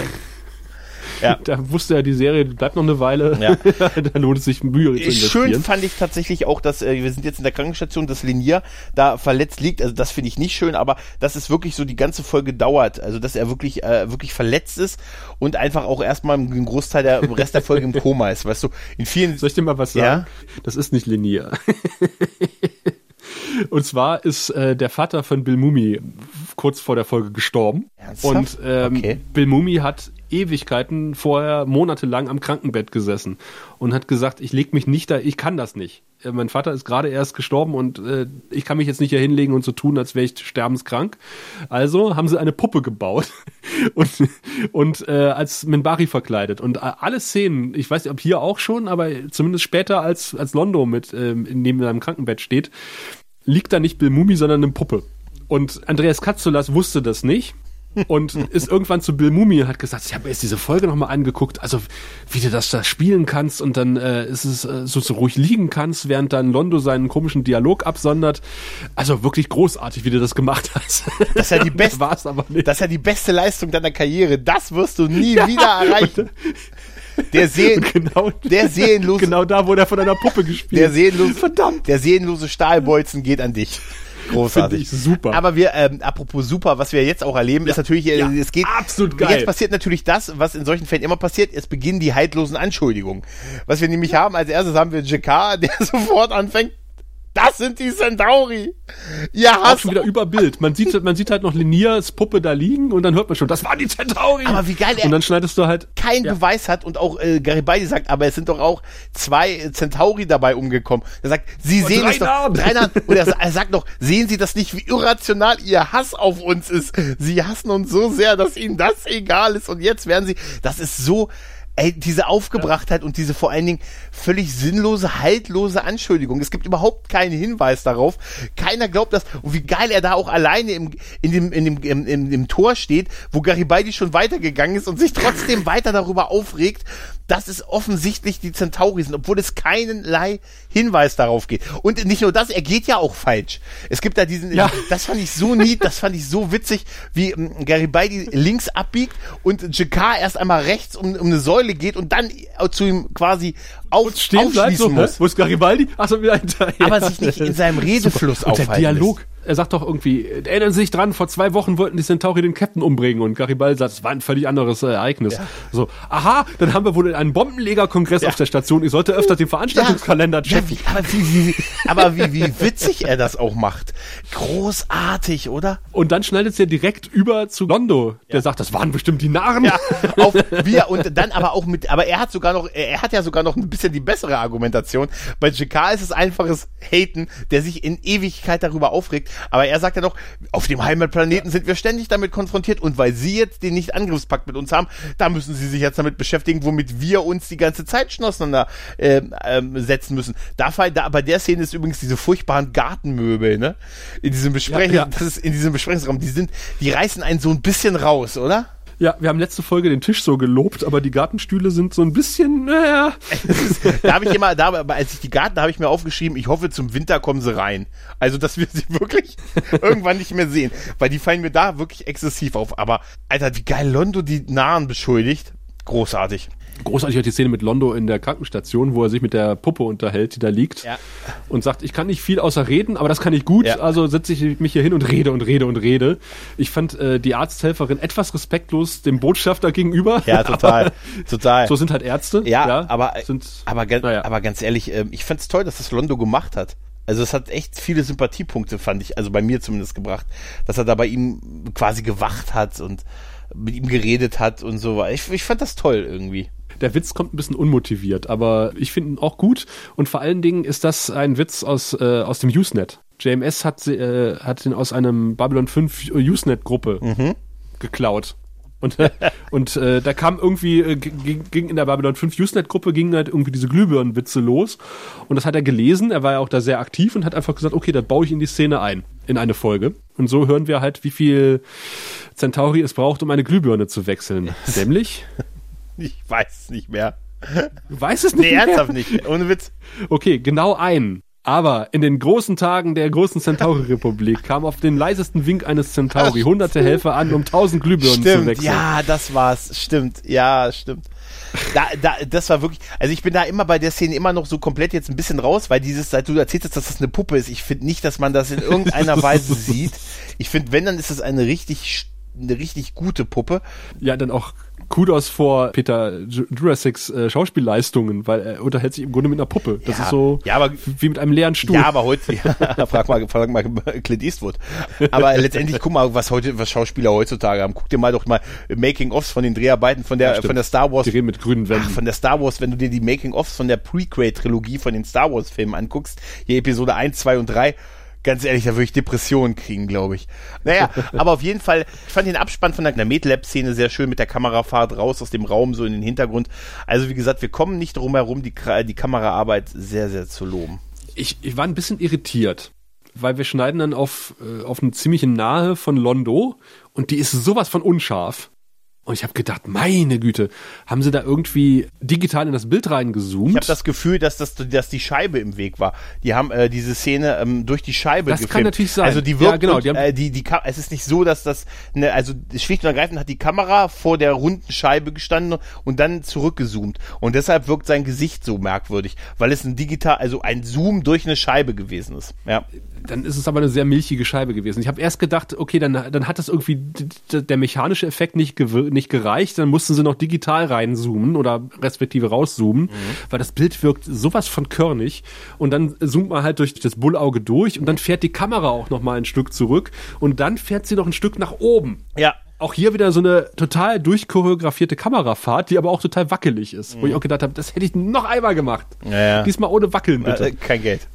Ja. Da wusste er, die Serie bleibt noch eine Weile. Ja. da lohnt es sich, Mühe zu investieren. Schön fand ich tatsächlich auch, dass äh, wir sind jetzt in der Krankenstation, dass Linier da verletzt liegt. Also das finde ich nicht schön, aber dass es wirklich so die ganze Folge dauert. Also dass er wirklich äh, wirklich verletzt ist und einfach auch erstmal einen Großteil der im Rest der Folge im Koma ist. Weißt du, in vielen Soll ich dir mal was Ja? sagen? Das ist nicht linear. Und zwar ist äh, der Vater von Bill Mumi kurz vor der Folge gestorben. Ernsthaft? Und ähm, Okay. Bill Mumi hat Ewigkeiten vorher monatelang am Krankenbett gesessen und hat gesagt, ich leg mich nicht da, ich kann das nicht. Äh, mein Vater ist gerade erst gestorben und äh, ich kann mich jetzt nicht hier hinlegen und so tun, als wäre ich sterbenskrank. Also haben sie eine Puppe gebaut und, und äh, als Minbari verkleidet. Und äh, alle Szenen, ich weiß nicht, ob hier auch schon, aber zumindest später, als, als Londo mit ähm, neben seinem Krankenbett steht, liegt da nicht Bill Mumi, sondern eine Puppe. Und Andreas Katzulas wusste das nicht und ist irgendwann zu Bill Mumi und hat gesagt, ich habe mir jetzt diese Folge nochmal angeguckt, also wie du das da spielen kannst und dann äh, ist es äh, so, so ruhig liegen kannst, während dann Londo seinen komischen Dialog absondert. Also wirklich großartig, wie du das gemacht hast. das ist ja die beste war es aber nicht. das ist ja die beste Leistung deiner Karriere. Das wirst du nie wieder erreichen. Der, Seelen, genau, der seelenlose genau da wurde er von einer Puppe gespielt. Der seelenlose, Verdammt. Der seelenlose Stahlbolzen geht an dich. Großartig. Super. Aber wir, ähm, apropos super, was wir jetzt auch erleben, ist natürlich, äh, Ja, es geht. absolut geil. Jetzt passiert natürlich das, was in solchen Fällen immer passiert, es beginnen die haltlosen Anschuldigungen. Was wir nämlich haben, als erstes haben wir JK, der sofort anfängt, das sind die Centauri. Ihr auch hasst schon wieder über Bild. Man sieht, man sieht halt noch Liniers Puppe da liegen und dann hört man schon, das waren die Centauri. Aber wie geil Und dann schneidest du halt keinen Ja. Beweis hat und auch äh, Garibaldi sagt, aber es sind doch auch zwei äh, Centauri dabei umgekommen. Er sagt, Sie Und sehen es doch. Drei Narben. Und er, er sagt doch, sehen Sie das nicht, wie irrational Ihr Hass auf uns ist? Sie hassen uns so sehr, dass Ihnen das egal ist. Und jetzt werden Sie, das ist so, ey, diese Aufgebrachtheit und diese vor allen Dingen völlig sinnlose, haltlose Anschuldigung. Es gibt überhaupt keinen Hinweis darauf. Keiner glaubt das. Und wie geil er da auch alleine im, in dem, in dem, im, im, im Tor steht, wo Garibaldi schon weitergegangen ist und sich trotzdem weiter darüber aufregt, dass es offensichtlich die Centauri sind, obwohl es keinerlei Hinweis darauf geht. Und nicht nur das, er geht ja auch falsch. Es gibt da diesen, Ja. das fand ich so nied, das fand ich so witzig, wie ähm, Garibaldi links abbiegt und Jakar erst einmal rechts um, um eine Säule geht und dann zu ihm quasi auf, stehen bleibt so, muss. wo ist Garibaldi? Achso, wieder hinterher. Aber sich nicht in seinem Redefluss Super. Und der aufhalten Dialog, er sagt doch irgendwie, erinnern Sie sich dran, vor zwei Wochen wollten die Centauri den Captain umbringen und Garibaldi sagt, es war ein völlig anderes äh, Ereignis. Ja. So, aha, dann haben wir wohl einen Bombenlegerkongress ja. auf der Station. Ich sollte öfter den Veranstaltungskalender ja. checken. Ja, aber, wie, wie, aber wie, wie witzig er das auch macht. Großartig, oder? Und dann schneidet es ja direkt über zu Londo, der sagt, das waren bestimmt die Narren. Ja, auf, wir, und dann aber auch mit, aber er hat sogar noch, er hat ja sogar noch ein bisschen die bessere Argumentation. Bei JK ist es einfaches Haten, der sich in Ewigkeit darüber aufregt. Aber er sagt ja noch, auf dem Heimatplaneten sind wir ständig damit konfrontiert und weil sie jetzt den Nicht-Angriffspakt mit uns haben, da müssen sie sich jetzt damit beschäftigen, womit wir uns die ganze Zeit schon auseinander äh, ähm, setzen müssen. Da, da, bei der Szene ist übrigens diese furchtbaren Gartenmöbel, ne? In diesem Besprechung, ja, ja. das ist in diesem Besprechungsraum, die sind, die reißen einen so ein bisschen raus, oder? Ja, wir haben letzte Folge den Tisch so gelobt, aber die Gartenstühle sind so ein bisschen, naja. da habe ich immer, da, als ich die Garten, habe ich mir aufgeschrieben, ich hoffe, zum Winter kommen sie rein. Also, dass wir sie wirklich irgendwann nicht mehr sehen. Weil die fallen mir da wirklich exzessiv auf. Aber, Alter, wie geil Londo die Nahen beschuldigt. Großartig. Großartig hat die Szene mit Londo in der Krankenstation, wo er sich mit der Puppe unterhält, die da liegt ja. und sagt, ich kann nicht viel außer reden, aber das kann ich gut, ja. also setze ich mich hier hin und rede und rede und rede. Ich fand äh, die Arzthelferin etwas respektlos dem Botschafter gegenüber. Ja, total, total. So sind halt Ärzte. Ja, ja aber, sind, aber, naja. aber ganz ehrlich, äh, ich fand's toll, dass das Londo gemacht hat. Also es hat echt viele Sympathiepunkte, fand ich, also bei mir zumindest gebracht, dass er da bei ihm quasi gewacht hat und mit ihm geredet hat und so. Ich, ich fand das toll irgendwie. Der Witz kommt ein bisschen unmotiviert, aber ich finde ihn auch gut. Und vor allen Dingen ist das ein Witz aus, äh, aus dem Usenet. JMS hat, äh, hat den aus einem Babylon 5 Usenet-Gruppe mhm. geklaut. Und, und äh, da kam irgendwie, äh, ging, in der Babylon 5 Usenet-Gruppe, gingen halt irgendwie diese Glühbirnenwitze los. Und das hat er gelesen, er war ja auch da sehr aktiv und hat einfach gesagt, okay, das baue ich in die Szene ein, in eine Folge. Und so hören wir halt, wie viel Centauri es braucht, um eine Glühbirne zu wechseln. Nämlich Ich weiß es nicht mehr. Du weißt es nicht nee, mehr? ernsthaft nicht. Ohne Witz. Okay, genau ein. Aber in den großen Tagen der großen Centauri-Republik kam auf den leisesten Wink eines Centauri hunderte Helfer an, um tausend Glühbirnen stimmt, zu wechseln. Ja, das war's. Stimmt. Ja, stimmt. Da, da, das war wirklich, also ich bin da immer bei der Szene immer noch so komplett jetzt ein bisschen raus, weil dieses, seit du erzählt hast, dass das eine Puppe ist, ich finde nicht, dass man das in irgendeiner Weise sieht. Ich finde, wenn, dann ist es eine richtig, eine richtig gute Puppe. Ja, dann auch Kudos vor Peter Jurassics äh, Schauspielleistungen, weil er unterhält sich im Grunde mit einer Puppe. Das ja, ist so ja, aber, wie mit einem leeren Stuhl. Ja, aber heute, ja, frag mal, frag mal Clint Eastwood. Aber letztendlich, guck mal, was heute, was Schauspieler heutzutage haben. Guck dir mal doch mal Making-ofs von den Dreharbeiten von der, von der Star Wars. Die reden mit grünen Wänden. Ach, von der Star Wars, wenn du dir die Making-ofs von der Prequel-Trilogie von den Star Wars-Filmen anguckst, hier Episode 1, 2 und 3, ganz ehrlich, da würde ich Depressionen kriegen, glaube ich. Naja, aber auf jeden Fall, ich fand den Abspann von der MedLab-Szene sehr schön mit der Kamerafahrt raus aus dem Raum, so in den Hintergrund. Also wie gesagt, wir kommen nicht drum herum, die, die Kameraarbeit sehr, sehr zu loben. Ich, ich war ein bisschen irritiert, weil wir schneiden dann auf, äh, auf eine ziemliche Nahe von Londo und die ist sowas von unscharf. Und ich habe gedacht, meine Güte, haben sie da irgendwie digital in das Bild reingezoomt? Ich habe das Gefühl, dass, das, dass die Scheibe im Weg war. Die haben äh, diese Szene ähm, durch die Scheibe Das gefilmt. kann natürlich sein. Also die wirkt, ja, genau, die haben, äh, die, die, es ist nicht so, dass das, ne, also schlicht und ergreifend hat die Kamera vor der runden Scheibe gestanden und dann zurückgezoomt. Und deshalb wirkt sein Gesicht so merkwürdig, weil es ein digital, also ein Zoom durch eine Scheibe gewesen ist. Ja dann ist es aber eine sehr milchige Scheibe gewesen. Ich habe erst gedacht, okay, dann, dann hat das irgendwie der mechanische Effekt nicht, nicht gereicht, dann mussten sie noch digital reinzoomen oder respektive rauszoomen, mhm. weil das Bild wirkt sowas von körnig und dann zoomt man halt durch das Bullauge durch und dann fährt die Kamera auch noch mal ein Stück zurück und dann fährt sie noch ein Stück nach oben. Ja. Auch hier wieder so eine total durchchoreografierte Kamerafahrt, die aber auch total wackelig ist. Mhm. Wo ich auch gedacht habe, das hätte ich noch einmal gemacht. Ja, ja. Diesmal ohne Wackeln, bitte. Äh, kein Geld.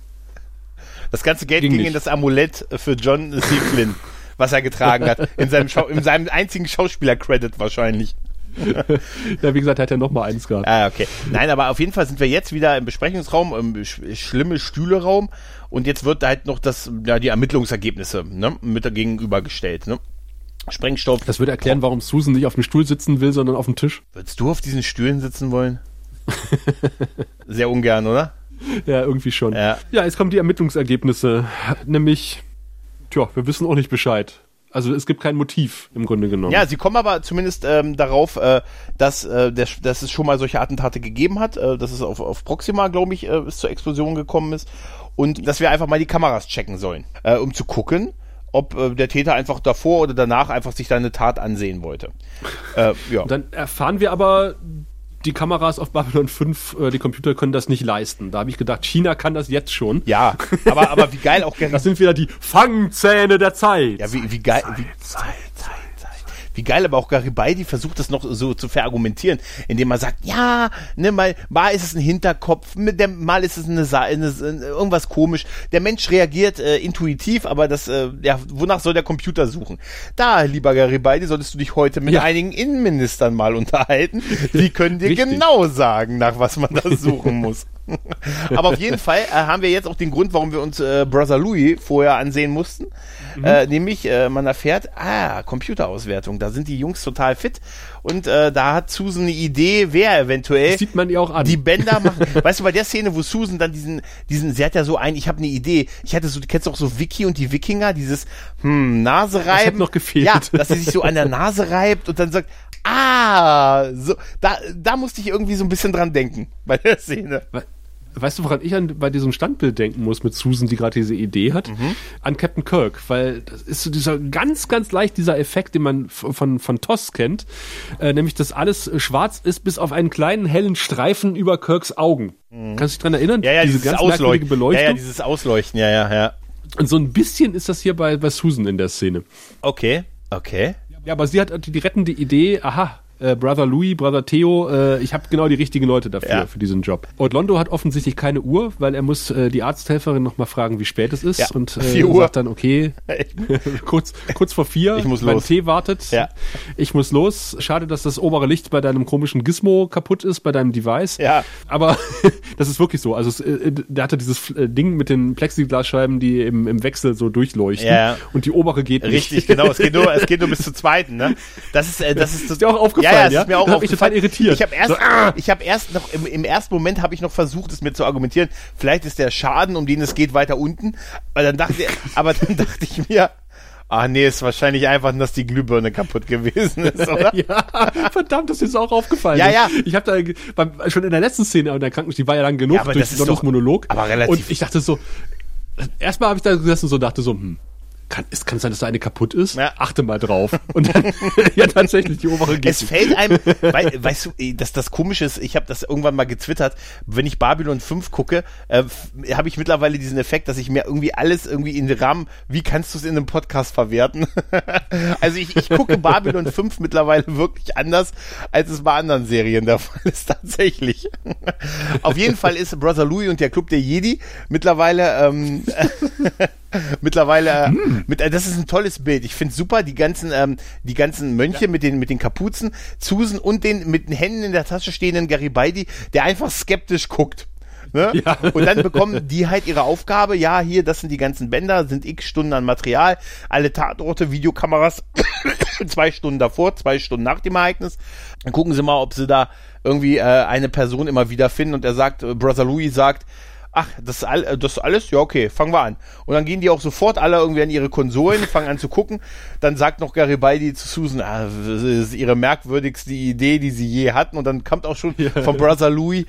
Das ganze Geld ging, ging in das Amulett für John C. Flynn, was er getragen hat. In seinem, Schau in seinem einzigen Schauspieler-Credit wahrscheinlich. ja, wie gesagt, hat er noch mal eins gehabt. Ah, okay. Nein, aber auf jeden Fall sind wir jetzt wieder im Besprechungsraum, im sch schlimme Stühleraum und jetzt wird halt noch das, ja, die Ermittlungsergebnisse ne, mit gegenübergestellt. Ne? Sprengstoff. Das würde erklären, warum Susan nicht auf dem Stuhl sitzen will, sondern auf dem Tisch. Würdest du auf diesen Stühlen sitzen wollen? Sehr ungern, oder? ja, irgendwie schon. Ja. ja, jetzt kommen die Ermittlungsergebnisse. Nämlich, tja, wir wissen auch nicht Bescheid. Also es gibt kein Motiv im Grunde genommen. Ja, sie kommen aber zumindest ähm, darauf, äh, dass, äh, der, dass es schon mal solche Attentate gegeben hat, äh, dass es auf, auf Proxima, glaube ich, äh, bis zur Explosion gekommen ist und dass wir einfach mal die Kameras checken sollen, äh, um zu gucken, ob äh, der Täter einfach davor oder danach einfach sich seine Tat ansehen wollte. Äh, ja. Und dann erfahren wir aber, die Kameras auf Babylon 5, äh, die Computer können das nicht leisten. Da habe ich gedacht, China kann das jetzt schon. Ja, aber, aber wie geil auch Das sind wieder die Fangzähne der Zeit. Ja, wie, wie geil. Wie, Zeit, Zeit, Zeit. Wie geil aber auch Garibaldi versucht das noch so zu verargumentieren, indem er sagt, ja, ne, mal, mal ist es ein Hinterkopf, mit dem, mal ist es eine, eine, irgendwas komisch. Der Mensch reagiert äh, intuitiv, aber das, äh, ja, wonach soll der Computer suchen? Da, lieber Garibaldi, solltest du dich heute mit Ja. einigen Innenministern mal unterhalten. Die können dir Richtig. genau sagen, nach was man da suchen muss. Aber auf jeden Fall äh, haben wir jetzt auch den Grund, warum wir uns äh, Brother Louis vorher ansehen mussten. Mhm. Äh, nämlich, äh, man erfährt, ah, Computerauswertung, da sind die Jungs total fit. Und äh, da hat Susan eine Idee, wer eventuell Das sieht man ihr auch an. die Bänder machen. weißt du, bei der Szene, wo Susan dann diesen, diesen, sie hat ja so ein, ich habe eine Idee. Ich hatte so, du kennst auch so Vicky und die Wikinger, dieses, hm, Nase reiben. hat noch gefehlt. Ja, dass sie sich so an der Nase reibt und dann sagt, ah, so, da, da musste ich irgendwie so ein bisschen dran denken bei der Szene. We- Weißt du, woran ich an, bei diesem Standbild denken muss mit Susan, die gerade diese Idee hat? Mhm. An Captain Kirk, weil das ist so dieser ganz, ganz leicht dieser Effekt, den man von, von TOS kennt, äh, nämlich, dass alles schwarz ist, bis auf einen kleinen hellen Streifen über Kirks Augen. Kannst du dich dran erinnern? Mhm. Ja, ja, diese dieses ganz Ausleuchten. Beleuchtung. Ja, ja, dieses Ausleuchten, ja, ja, ja. Und so ein bisschen ist das hier bei, bei Susan in der Szene. Okay, okay. Ja, aber sie hat die rettende Idee, aha, äh, Brother Louis, Brother Theo, äh, ich habe genau die richtigen Leute dafür, Ja. für diesen Job. Und Londo hat offensichtlich keine Uhr, weil er muss äh, die Arzthelferin nochmal fragen, wie spät es ist. Ja, und äh, 4 Uhr. sagt dann, okay, kurz, kurz vor vier, Ich muss mein los. Tee wartet, Ja. ich muss los. Schade, dass das obere Licht bei deinem komischen Gizmo kaputt ist, bei deinem Device. Ja. Aber das ist wirklich so. Also es, äh, der hatte dieses äh, Ding mit den Plexiglasscheiben, die im, im Wechsel so durchleuchten. Ja. Und die obere geht nicht. Richtig, genau. Es geht nur, es geht nur bis zur zweiten, ne? Das ist, äh, das ist, Ist dir auch aufgefallen, ja? Ja, ja? ist mir auch Das hat mich aufgefallen. total irritiert. Ich habe erst, So, ah! ich habe erst noch im, im ersten Moment habe ich noch versucht, es mir zu argumentieren. Vielleicht ist der Schaden, um den es geht, weiter unten. Aber dann dachte, aber dann dachte ich mir, ah nee, ist wahrscheinlich einfach, dass die Glühbirne kaputt gewesen ist, oder? Ja, verdammt, das ist auch aufgefallen. Ja, ja. Ich habe da beim, schon in der letzten Szene in der Krankenschwester, die war ja lang genug Ja, aber durch das ist doch- Monolog. aber relativ- Und ich dachte so, erstmal habe ich da gesessen und so dachte so, hm, kann es kann sein, dass da eine kaputt ist? Ja. Achte mal drauf. Und dann, ja, tatsächlich, die obere geht. Es fällt einem, wei- weißt du, dass das Komische ist, ich habe das irgendwann mal getwittert, wenn ich Babylon 5 gucke, äh, habe ich mittlerweile diesen Effekt, dass ich mir irgendwie alles irgendwie in den Rahmen, wie kannst du es in einem Podcast verwerten? also ich, ich gucke Babylon 5 mittlerweile wirklich anders, als es bei anderen Serien der Fall ist, tatsächlich. Auf jeden Fall ist Brother Louis und der Club der Jedi mittlerweile ähm, mittlerweile äh, mit äh, das ist ein tolles Bild. Ich finde super die ganzen ähm, die ganzen Mönche mit den mit den Kapuzen, Susan und den mit den Händen in der Tasche stehenden Garibaldi, der einfach skeptisch guckt. Ne? Ja. Und dann bekommen die halt ihre Aufgabe, ja, hier, das sind die ganzen Bänder, sind x Stunden an Material, alle Tatorte, Videokameras, zwei Stunden davor, zwei Stunden nach dem Ereignis. Dann gucken sie mal, ob sie da irgendwie äh, eine Person immer wieder finden und er sagt, äh, Brother Louis sagt, ach, das ist, all, äh, das alles? Ja, okay, fangen wir an. Und dann gehen die auch sofort alle irgendwie an ihre Konsolen, fangen an zu gucken. Dann sagt noch Garibaldi zu Susan, ah, das ist ihre merkwürdigste Idee, die sie je hatten. Und dann kommt auch schon von Brother Louis,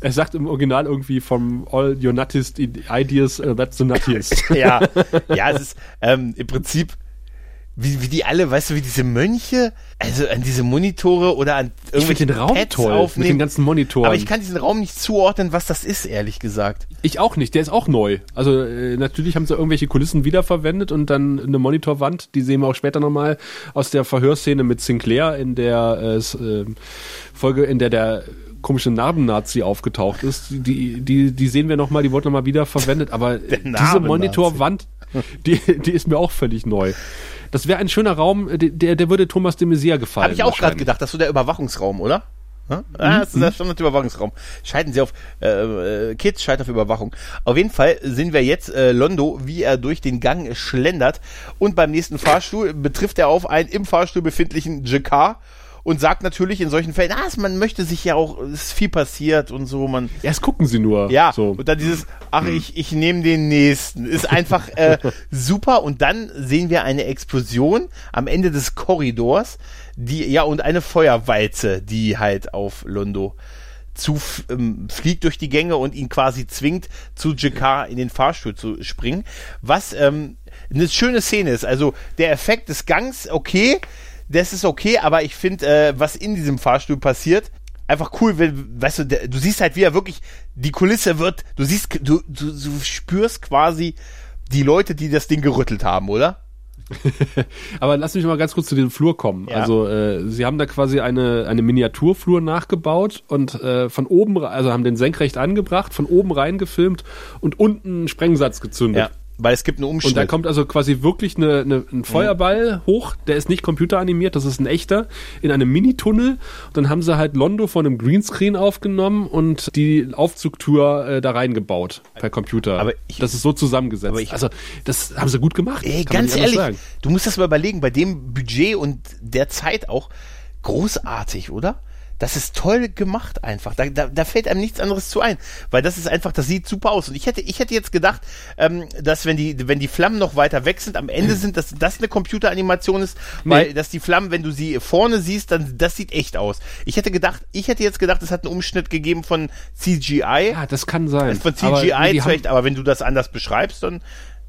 er sagt im Original irgendwie vom All your nuttiest ideas, uh, that's the nuttiest. ja, ja, es ist ähm, im Prinzip wie, wie die alle, weißt du, wie diese Mönche, also an diese Monitore oder an Ich irgendwelche finde den Raum Pads toll, aufnehmen. mit den ganzen Monitoren. Aber ich kann diesen Raum nicht zuordnen, was das ist, ehrlich gesagt. Ich auch nicht, der ist auch neu. Also äh, natürlich haben sie irgendwelche Kulissen wiederverwendet und dann eine Monitorwand, die sehen wir auch später nochmal aus der Verhörszene mit Sinclair in der äh, s- äh, Folge, in der der komische Narben-Nazi aufgetaucht ist. Die, die, die sehen wir nochmal, die wurde nochmal wiederverwendet, aber diese. Monitorwand, die, die ist mir auch völlig neu. Das wäre ein schöner Raum, der, der würde Thomas de Maizière gefallen. Habe ich auch gerade gedacht, das ist so der Überwachungsraum, oder? Ja? Ah, das ist der Standard-Überwachungsraum. Scheiden sie auf, äh, äh, Kids scheitern auf Überwachung. Auf jeden Fall sehen wir jetzt äh, Londo, wie er durch den Gang schlendert und beim nächsten Fahrstuhl betrifft er auf einen im Fahrstuhl befindlichen Jakar und sagt natürlich in solchen Fällen, ah, man möchte sich ja auch, es ist viel passiert und so, man, Erst gucken sie nur. ja, So. und dann dieses, ach, ich, ich nehme den nächsten. Ist einfach äh, super. Und dann sehen wir eine Explosion am Ende des Korridors, die, ja, und eine Feuerwalze, die halt auf Londo zu ähm, fliegt durch die Gänge und ihn quasi zwingt, zu Jakar in den Fahrstuhl zu springen. Was ähm, eine schöne Szene ist. Also der Effekt des Gangs, okay, das ist okay, aber ich finde, äh, was in diesem Fahrstuhl passiert, einfach cool, wenn, weißt du, der, du siehst halt, wie er wirklich, die Kulisse wird, du siehst, du, du, du spürst quasi die Leute, die das Ding gerüttelt haben, oder? Aber lass mich mal ganz kurz zu dem Flur kommen. Ja. Also äh, sie haben da quasi eine, eine Miniaturflur nachgebaut und äh, von oben, also haben den senkrecht angebracht, von oben reingefilmt und unten einen Sprengsatz gezündet. Ja. Weil es gibt eine Umschnitt. Und da kommt also quasi wirklich eine, eine, ein Feuerball hoch, der ist nicht computeranimiert, das ist ein echter, in einem Minitunnel. Dann haben sie halt Londo von einem Greenscreen aufgenommen und die Aufzugtour äh, da reingebaut per Computer. Aber ich, das ist so zusammengesetzt. Ich, also das haben sie gut gemacht. Ey, ganz ehrlich, du musst das mal überlegen, bei dem Budget und der Zeit auch großartig, oder? Das ist toll gemacht einfach. Da, da, da fällt einem nichts anderes zu ein, weil das ist einfach, das sieht super aus. Und ich hätte, ich hätte jetzt gedacht, ähm, dass wenn die, wenn die Flammen noch weiter weg sind, am Ende sind, dass das eine Computeranimation ist, weil nee. dass die Flammen, wenn du sie vorne siehst, dann das sieht echt aus. Ich hätte gedacht, ich hätte jetzt gedacht, es hat einen Umschnitt gegeben von CGI. Ja, das kann sein. Von CGI aber, vielleicht, aber wenn du das anders beschreibst, dann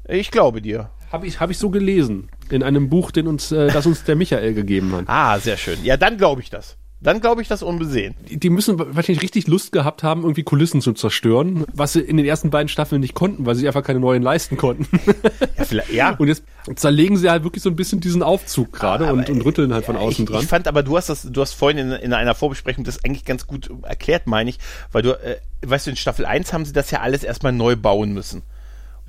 ich glaube dir. Habe ich, hab ich so gelesen. In einem Buch, den uns, äh, das uns der Michael gegeben hat. Ah, sehr schön. Ja, dann glaube ich das. Dann glaube ich das unbesehen. Die müssen wahrscheinlich richtig Lust gehabt haben, irgendwie Kulissen zu zerstören, was sie in den ersten beiden Staffeln nicht konnten, weil sie einfach keine neuen leisten konnten. Ja, vielleicht, ja. Und jetzt zerlegen sie halt wirklich so ein bisschen diesen Aufzug gerade und, und rütteln halt von außen ich, dran. Ich fand aber, du hast das, du hast vorhin in, in einer Vorbesprechung das eigentlich ganz gut erklärt, meine ich, weil du, äh, weißt du, in Staffel 1 haben sie das ja alles erstmal neu bauen müssen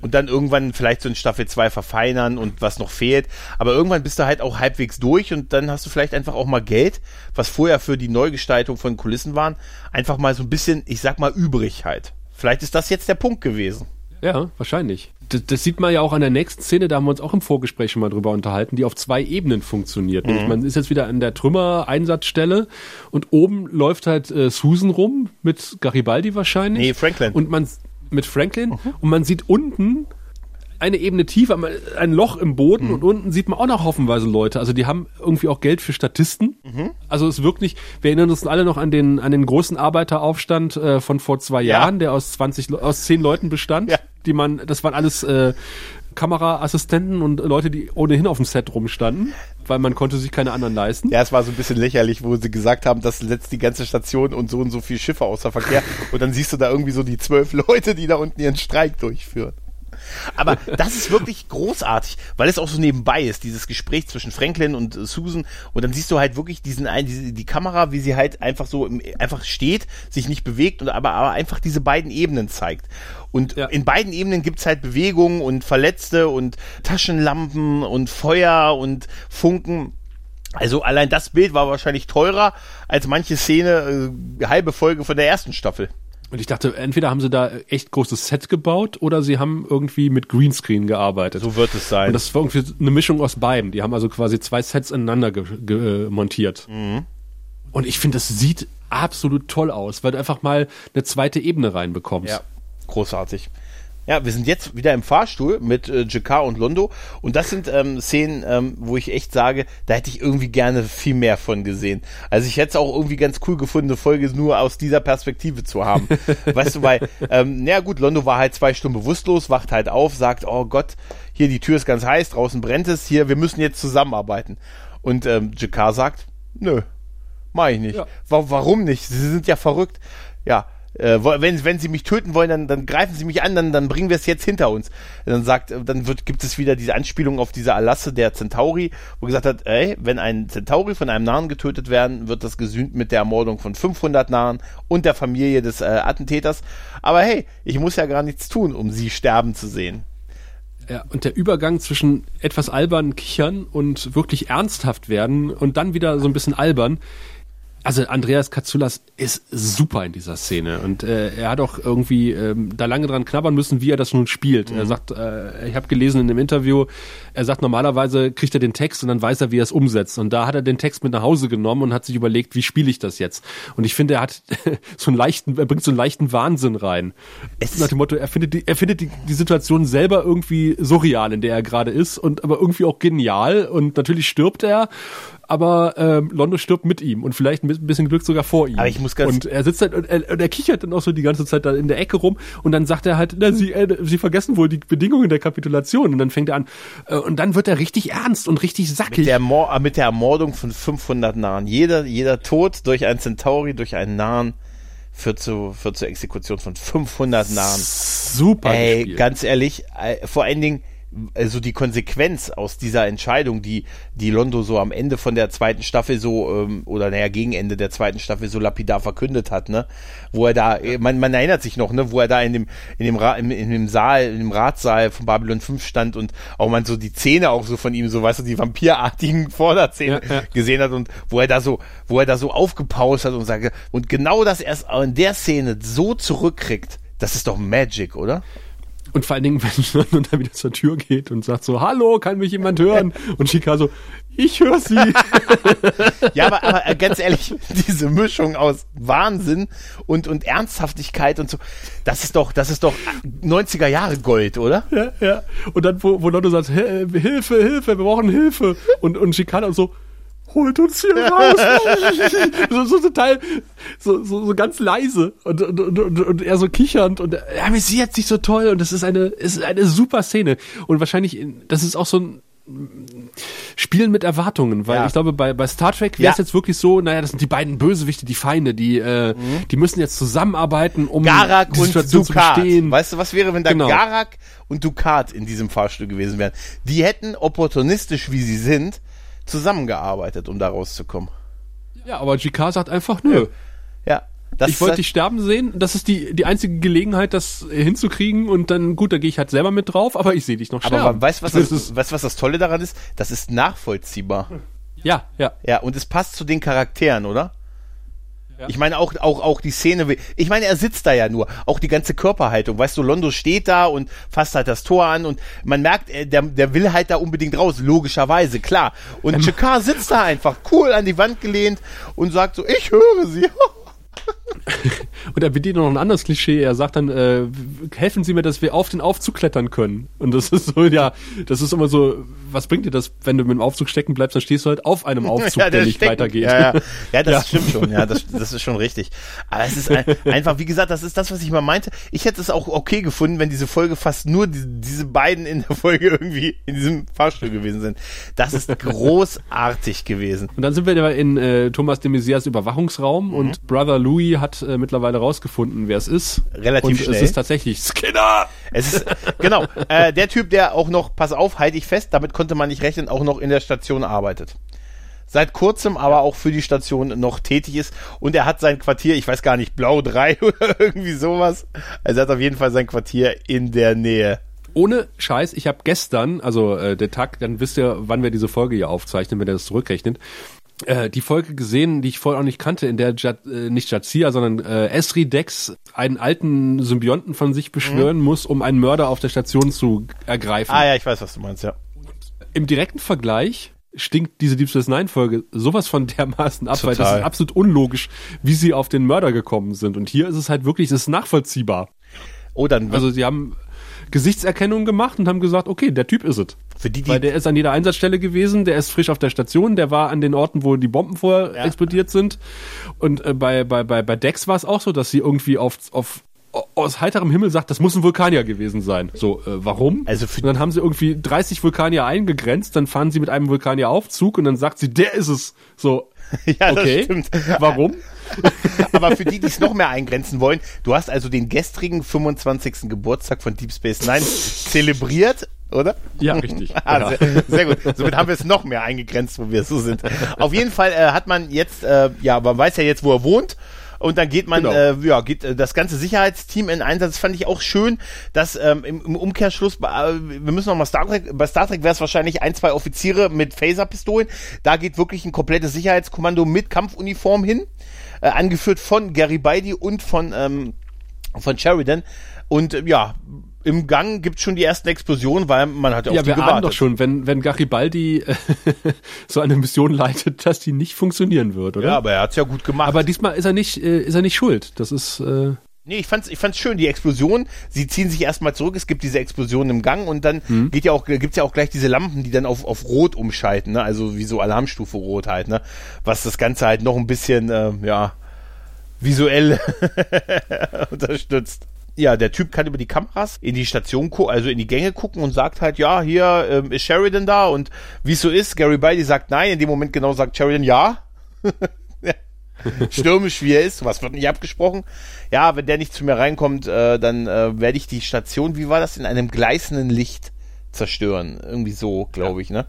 und dann irgendwann vielleicht so in Staffel 2 verfeinern und was noch fehlt. Aber irgendwann bist du halt auch halbwegs durch und dann hast du vielleicht einfach auch mal Geld, was vorher für die Neugestaltung von Kulissen waren, einfach mal so ein bisschen, ich sag mal, übrig halt. Vielleicht ist das jetzt der Punkt gewesen. Ja, wahrscheinlich. Das, das, sieht man ja auch an der nächsten Szene, da haben wir uns auch im Vorgespräch schon mal drüber unterhalten, die auf zwei Ebenen funktioniert. Mhm. man ist jetzt wieder an der Trümmer-Einsatzstelle und oben läuft halt äh, Susan rum mit Garibaldi wahrscheinlich. Nee, Franklin. Und man, mit Franklin mhm. und man sieht unten eine Ebene tiefer, ein Loch im Boden mhm. und unten sieht man auch noch hoffenweise Leute. Also die haben irgendwie auch Geld für Statisten. Mhm. Also es wirkt nicht, wir erinnern uns alle noch an den, an den großen Arbeiteraufstand äh, von vor zwei ja. Jahren, der aus 20, aus zehn Leuten bestand, ja. die man, das waren alles äh, Kameraassistenten und Leute, die ohnehin auf dem Set rumstanden, weil man konnte sich keine anderen leisten. Ja, es war so ein bisschen lächerlich, wo sie gesagt haben, das setzt die ganze Station und so und so viel Schiffe außer Verkehr. und dann siehst du da irgendwie so die zwölf Leute, die da unten ihren Streik durchführen. Aber das ist wirklich großartig, weil es auch so nebenbei ist, dieses Gespräch zwischen Franklin und äh, Susan. Und dann siehst du halt wirklich diesen die, die Kamera, wie sie halt einfach so einfach steht, sich nicht bewegt und aber, aber einfach diese beiden Ebenen zeigt. Und ja. in beiden Ebenen gibt's halt Bewegungen und Verletzte und Taschenlampen und Feuer und Funken. Also allein das Bild war wahrscheinlich teurer als manche Szene, äh, halbe Folge von der ersten Staffel. Und ich dachte, entweder haben sie da echt großes Set gebaut oder sie haben irgendwie mit Greenscreen gearbeitet. So wird es sein. Und das war irgendwie eine Mischung aus beiden. Die haben also quasi zwei Sets ineinander äh, montiert. Mhm. Und ich finde, das sieht absolut toll aus, weil du einfach mal eine zweite Ebene reinbekommst. Ja, großartig. Ja, wir sind jetzt wieder im Fahrstuhl mit äh, Jakar und Londo und das sind ähm, Szenen, ähm, wo ich echt sage, da hätte ich irgendwie gerne viel mehr von gesehen. Also ich hätte es auch irgendwie ganz cool gefunden, eine Folge nur aus dieser Perspektive zu haben. weißt du, weil, ähm, naja gut, Londo war halt zwei Stunden bewusstlos, wacht halt auf, sagt, oh Gott, hier die Tür ist ganz heiß, draußen brennt es, hier, wir müssen jetzt zusammenarbeiten. Und ähm, Jakar sagt, nö, mach ich nicht. Ja. Warum nicht? Sie sind ja verrückt. Ja, äh, wenn, wenn sie mich töten wollen, dann, dann greifen sie mich an, dann, dann bringen wir es jetzt hinter uns. Dann sagt, dann wird, gibt es wieder diese Anspielung auf diese Erlasse der Centauri, wo gesagt hat, ey, wenn ein Centauri von einem Narren getötet werden, wird das gesühnt mit der Ermordung von 500 Narren und der Familie des äh, Attentäters. Aber hey, ich muss ja gar nichts tun, um sie sterben zu sehen. Ja, und der Übergang zwischen etwas albern kichern und wirklich ernsthaft werden und dann wieder so ein bisschen albern, also Andreas Katsoulas ist super in dieser Szene und äh, er hat auch irgendwie ähm, da lange dran knabbern müssen, wie er das nun spielt. Mhm. Er sagt, äh, ich habe gelesen in dem Interview, er sagt normalerweise kriegt er den Text und dann weiß er, wie er es umsetzt. Und da hat er den Text mit nach Hause genommen und hat sich überlegt, wie spiele ich das jetzt? Und ich finde, er hat so einen leichten, er bringt so einen leichten Wahnsinn rein. Es Nach dem Motto, er findet die, er findet die, die Situation selber irgendwie surreal, in der er gerade ist und aber irgendwie auch genial und natürlich stirbt er aber ähm, Londo stirbt mit ihm und vielleicht mit ein bisschen Glück sogar vor ihm. Aber ich muss ganz- und er sitzt halt und er, und er kichert dann auch so die ganze Zeit da in der Ecke rum und dann sagt er halt, na, sie, äh, sie vergessen wohl die Bedingungen der Kapitulation und dann fängt er an äh, und dann wird er richtig ernst und richtig sackig. Mit der, Mor äh, mit der Ermordung von 500 Narren. Jeder, jeder Tod durch einen Centauri, durch einen Narren führt, zu, führt zur Exekution von 500 Narren. Super Ey, ganz ehrlich, äh, vor allen Dingen, also die Konsequenz aus dieser Entscheidung, die, die Londo so am Ende von der zweiten Staffel so, ähm, oder naja, gegen Ende der zweiten Staffel so lapidar verkündet hat, ne? Wo er da, man, man erinnert sich noch, ne, wo er da in dem, in dem, Ra in, in dem Saal, in dem Ratssaal von Babylon 5 stand und auch man so die Zähne auch so von ihm, so weißt du, die vampirartigen Vorderzähne Ja, ja. gesehen hat und wo er da so, wo er da so aufgepaust hat und sagte, und genau das erst in der Szene so zurückkriegt, das ist doch Magic, oder? Und vor allen Dingen, wenn London dann wieder zur Tür geht und sagt so, hallo, kann mich jemand hören? Und Chica so, ich höre sie. Ja, aber, aber äh, ganz ehrlich, diese Mischung aus Wahnsinn und, und Ernsthaftigkeit und so, das ist doch, das ist doch 90er Jahre Gold, oder? ja, ja. Und dann, wo, wo London sagt, "Hil- Hilfe, Hilfe, wir brauchen Hilfe. Und, und Chicana so, holt uns hier raus. so, so total, so, so, so ganz leise und, und, und, und, und er so kichernd und er amüsiert sich so toll und das ist eine, es ist eine super Szene. Und wahrscheinlich, das ist auch so ein, Spielen mit Erwartungen, weil Ja. ich glaube, bei, bei Star Trek wäre es Ja. jetzt wirklich so, naja, das sind die beiden Bösewichte, die Feinde, die, äh, die müssen jetzt zusammenarbeiten, um Garak die und Situation zu Dukat. bestehen. Weißt du, was wäre, wenn da Genau. Garak und Dukat in diesem Fahrstuhl gewesen wären? Die hätten, opportunistisch wie sie sind, zusammengearbeitet, um da rauszukommen. Ja, aber GK sagt einfach, nö. Ja. Das ich wollte dich sterben sehen. Das ist die, die einzige Gelegenheit, das hinzukriegen. Und dann, gut, da gehe ich halt selber mit drauf, aber ich sehe dich noch sterben. aber weißt du, was, das weißt, was das Tolle daran ist? Das ist nachvollziehbar. Ja, ja. Ja, und es passt zu den Charakteren, oder? Ja. Ich meine auch, auch, auch die Szene, ich meine, er sitzt da ja nur, auch die ganze Körperhaltung, weißt du, Londo steht da und fasst halt das Tor an und man merkt, äh, der, der will halt da unbedingt raus, logischerweise, klar. Und Chakar sitzt da einfach cool an die Wand gelehnt und sagt so, ich höre sie. Und er bedient noch ein anderes Klischee. Er sagt dann, äh, helfen Sie mir, dass wir auf den Aufzug klettern können. Und das ist so, ja, das ist immer so, was bringt dir das, wenn du mit dem Aufzug stecken bleibst, dann stehst du halt auf einem Aufzug, der, nicht stecken- weitergeht. Ja, ja. ja das Ja. stimmt schon. Ja, das, das ist schon richtig. Aber es ist ein, einfach, wie gesagt, das ist das, was ich mal meinte. Ich hätte es auch okay gefunden, wenn diese Folge fast nur die, diese beiden in der Folge irgendwie in diesem Fahrstuhl gewesen sind. Das ist großartig gewesen. Und dann sind wir ja in äh, Thomas de Maizières Überwachungsraum Mhm. und Brother Louis hat äh, mittlerweile rausgefunden, wer es ist. Relativ und schnell. es ist tatsächlich Skinner! Es ist, genau, äh, der Typ, der auch noch, pass auf, halte ich fest, damit konnte man nicht rechnen, auch noch in der Station arbeitet. Seit kurzem aber auch für die Station noch tätig ist und er hat sein Quartier, ich weiß gar nicht, Blau 3 oder irgendwie sowas. Also er hat auf jeden Fall sein Quartier in der Nähe. Ohne Scheiß, ich habe gestern, also äh, der Tag, dann wisst ihr, wann wir diese Folge hier aufzeichnen, wenn ihr das zurückrechnet, äh, die Folge gesehen, die ich vorher auch nicht kannte, in der Jad, äh, nicht Jadzia, sondern äh, Esri Dex einen alten Symbionten von sich beschwören muss, um einen Mörder auf der Station zu ergreifen. Ah ja, ich weiß, was du meinst, ja. Im direkten Vergleich stinkt diese Deep Space Nine Folge sowas von dermaßen ab, weil das Total. ist absolut unlogisch, wie sie auf den Mörder gekommen sind. Und hier ist es halt wirklich, es ist nachvollziehbar. Oh, dann Also sie haben Gesichtserkennung gemacht und haben gesagt, okay, der Typ ist es. für die, Weil die, der ist an jeder Einsatzstelle gewesen, der ist frisch auf der Station, der war an den Orten, wo die Bomben vorher Ja. explodiert sind. Und äh, bei, bei, bei, bei Dex war es auch so, dass sie irgendwie auf, auf aus heiterem Himmel sagt, das muss ein Vulkanier gewesen sein. So, äh, warum? Also und dann haben sie irgendwie 30 Vulkanier eingegrenzt, dann fahren sie mit einem Vulkanier-Aufzug und dann sagt sie, der ist es. So, ja, okay, das stimmt. warum? Aber für die, die es noch mehr eingrenzen wollen, du hast also den gestrigen 25. Geburtstag von Deep Space Nine zelebriert, oder? Ja, richtig. Ah, ja. sehr, sehr gut. Somit haben wir es noch mehr eingegrenzt, wo wir so sind. Auf jeden Fall äh, hat man jetzt, äh, ja, man weiß ja jetzt, wo er wohnt. Und dann geht man, Genau. äh, ja, geht äh, das ganze Sicherheitsteam in Einsatz. Das fand ich auch schön, dass ähm, im, im Umkehrschluss, äh, wir müssen noch mal Star Trek, bei Star Trek wäre es wahrscheinlich ein, zwei Offiziere mit Phaserpistolen. Da geht wirklich ein komplettes Sicherheitskommando mit Kampfuniform hin, äh, angeführt von Garibaldi und von ähm, von Sheridan. Und äh, ja, im Gang gibt schon die ersten Explosionen, weil man hat ja auf Ja, die wir gewartet. doch schon, wenn, wenn Garibaldi äh, so eine Mission leitet, dass die nicht funktionieren wird, oder? Ja, aber er hat's ja gut gemacht. Aber diesmal ist er nicht, äh, ist er nicht schuld. Das ist, äh, Nee, ich fand's, ich fand's schön, die Explosion. Sie ziehen sich erstmal zurück, es gibt diese Explosion im Gang und dann mhm. geht ja auch, gibt's ja auch gleich diese Lampen, die dann auf, auf Rot umschalten, ne? Also wie so Alarmstufe Rot halt, ne? Was das Ganze halt noch ein bisschen, äh, ja, visuell unterstützt. Ja, der Typ kann über die Kameras in die Station, also in die Gänge gucken und sagt halt, ja, hier ähm, ist Sheridan da und wie es so ist, Gary Biley sagt nein, in dem Moment genau sagt Sheridan ja. Stürmisch wie er ist, was wird nicht abgesprochen. Ja, wenn der nicht zu mir reinkommt, äh, dann äh, werde ich die Station, wie war das, in einem gleißenden Licht zerstören. Irgendwie so, glaube ich, ne?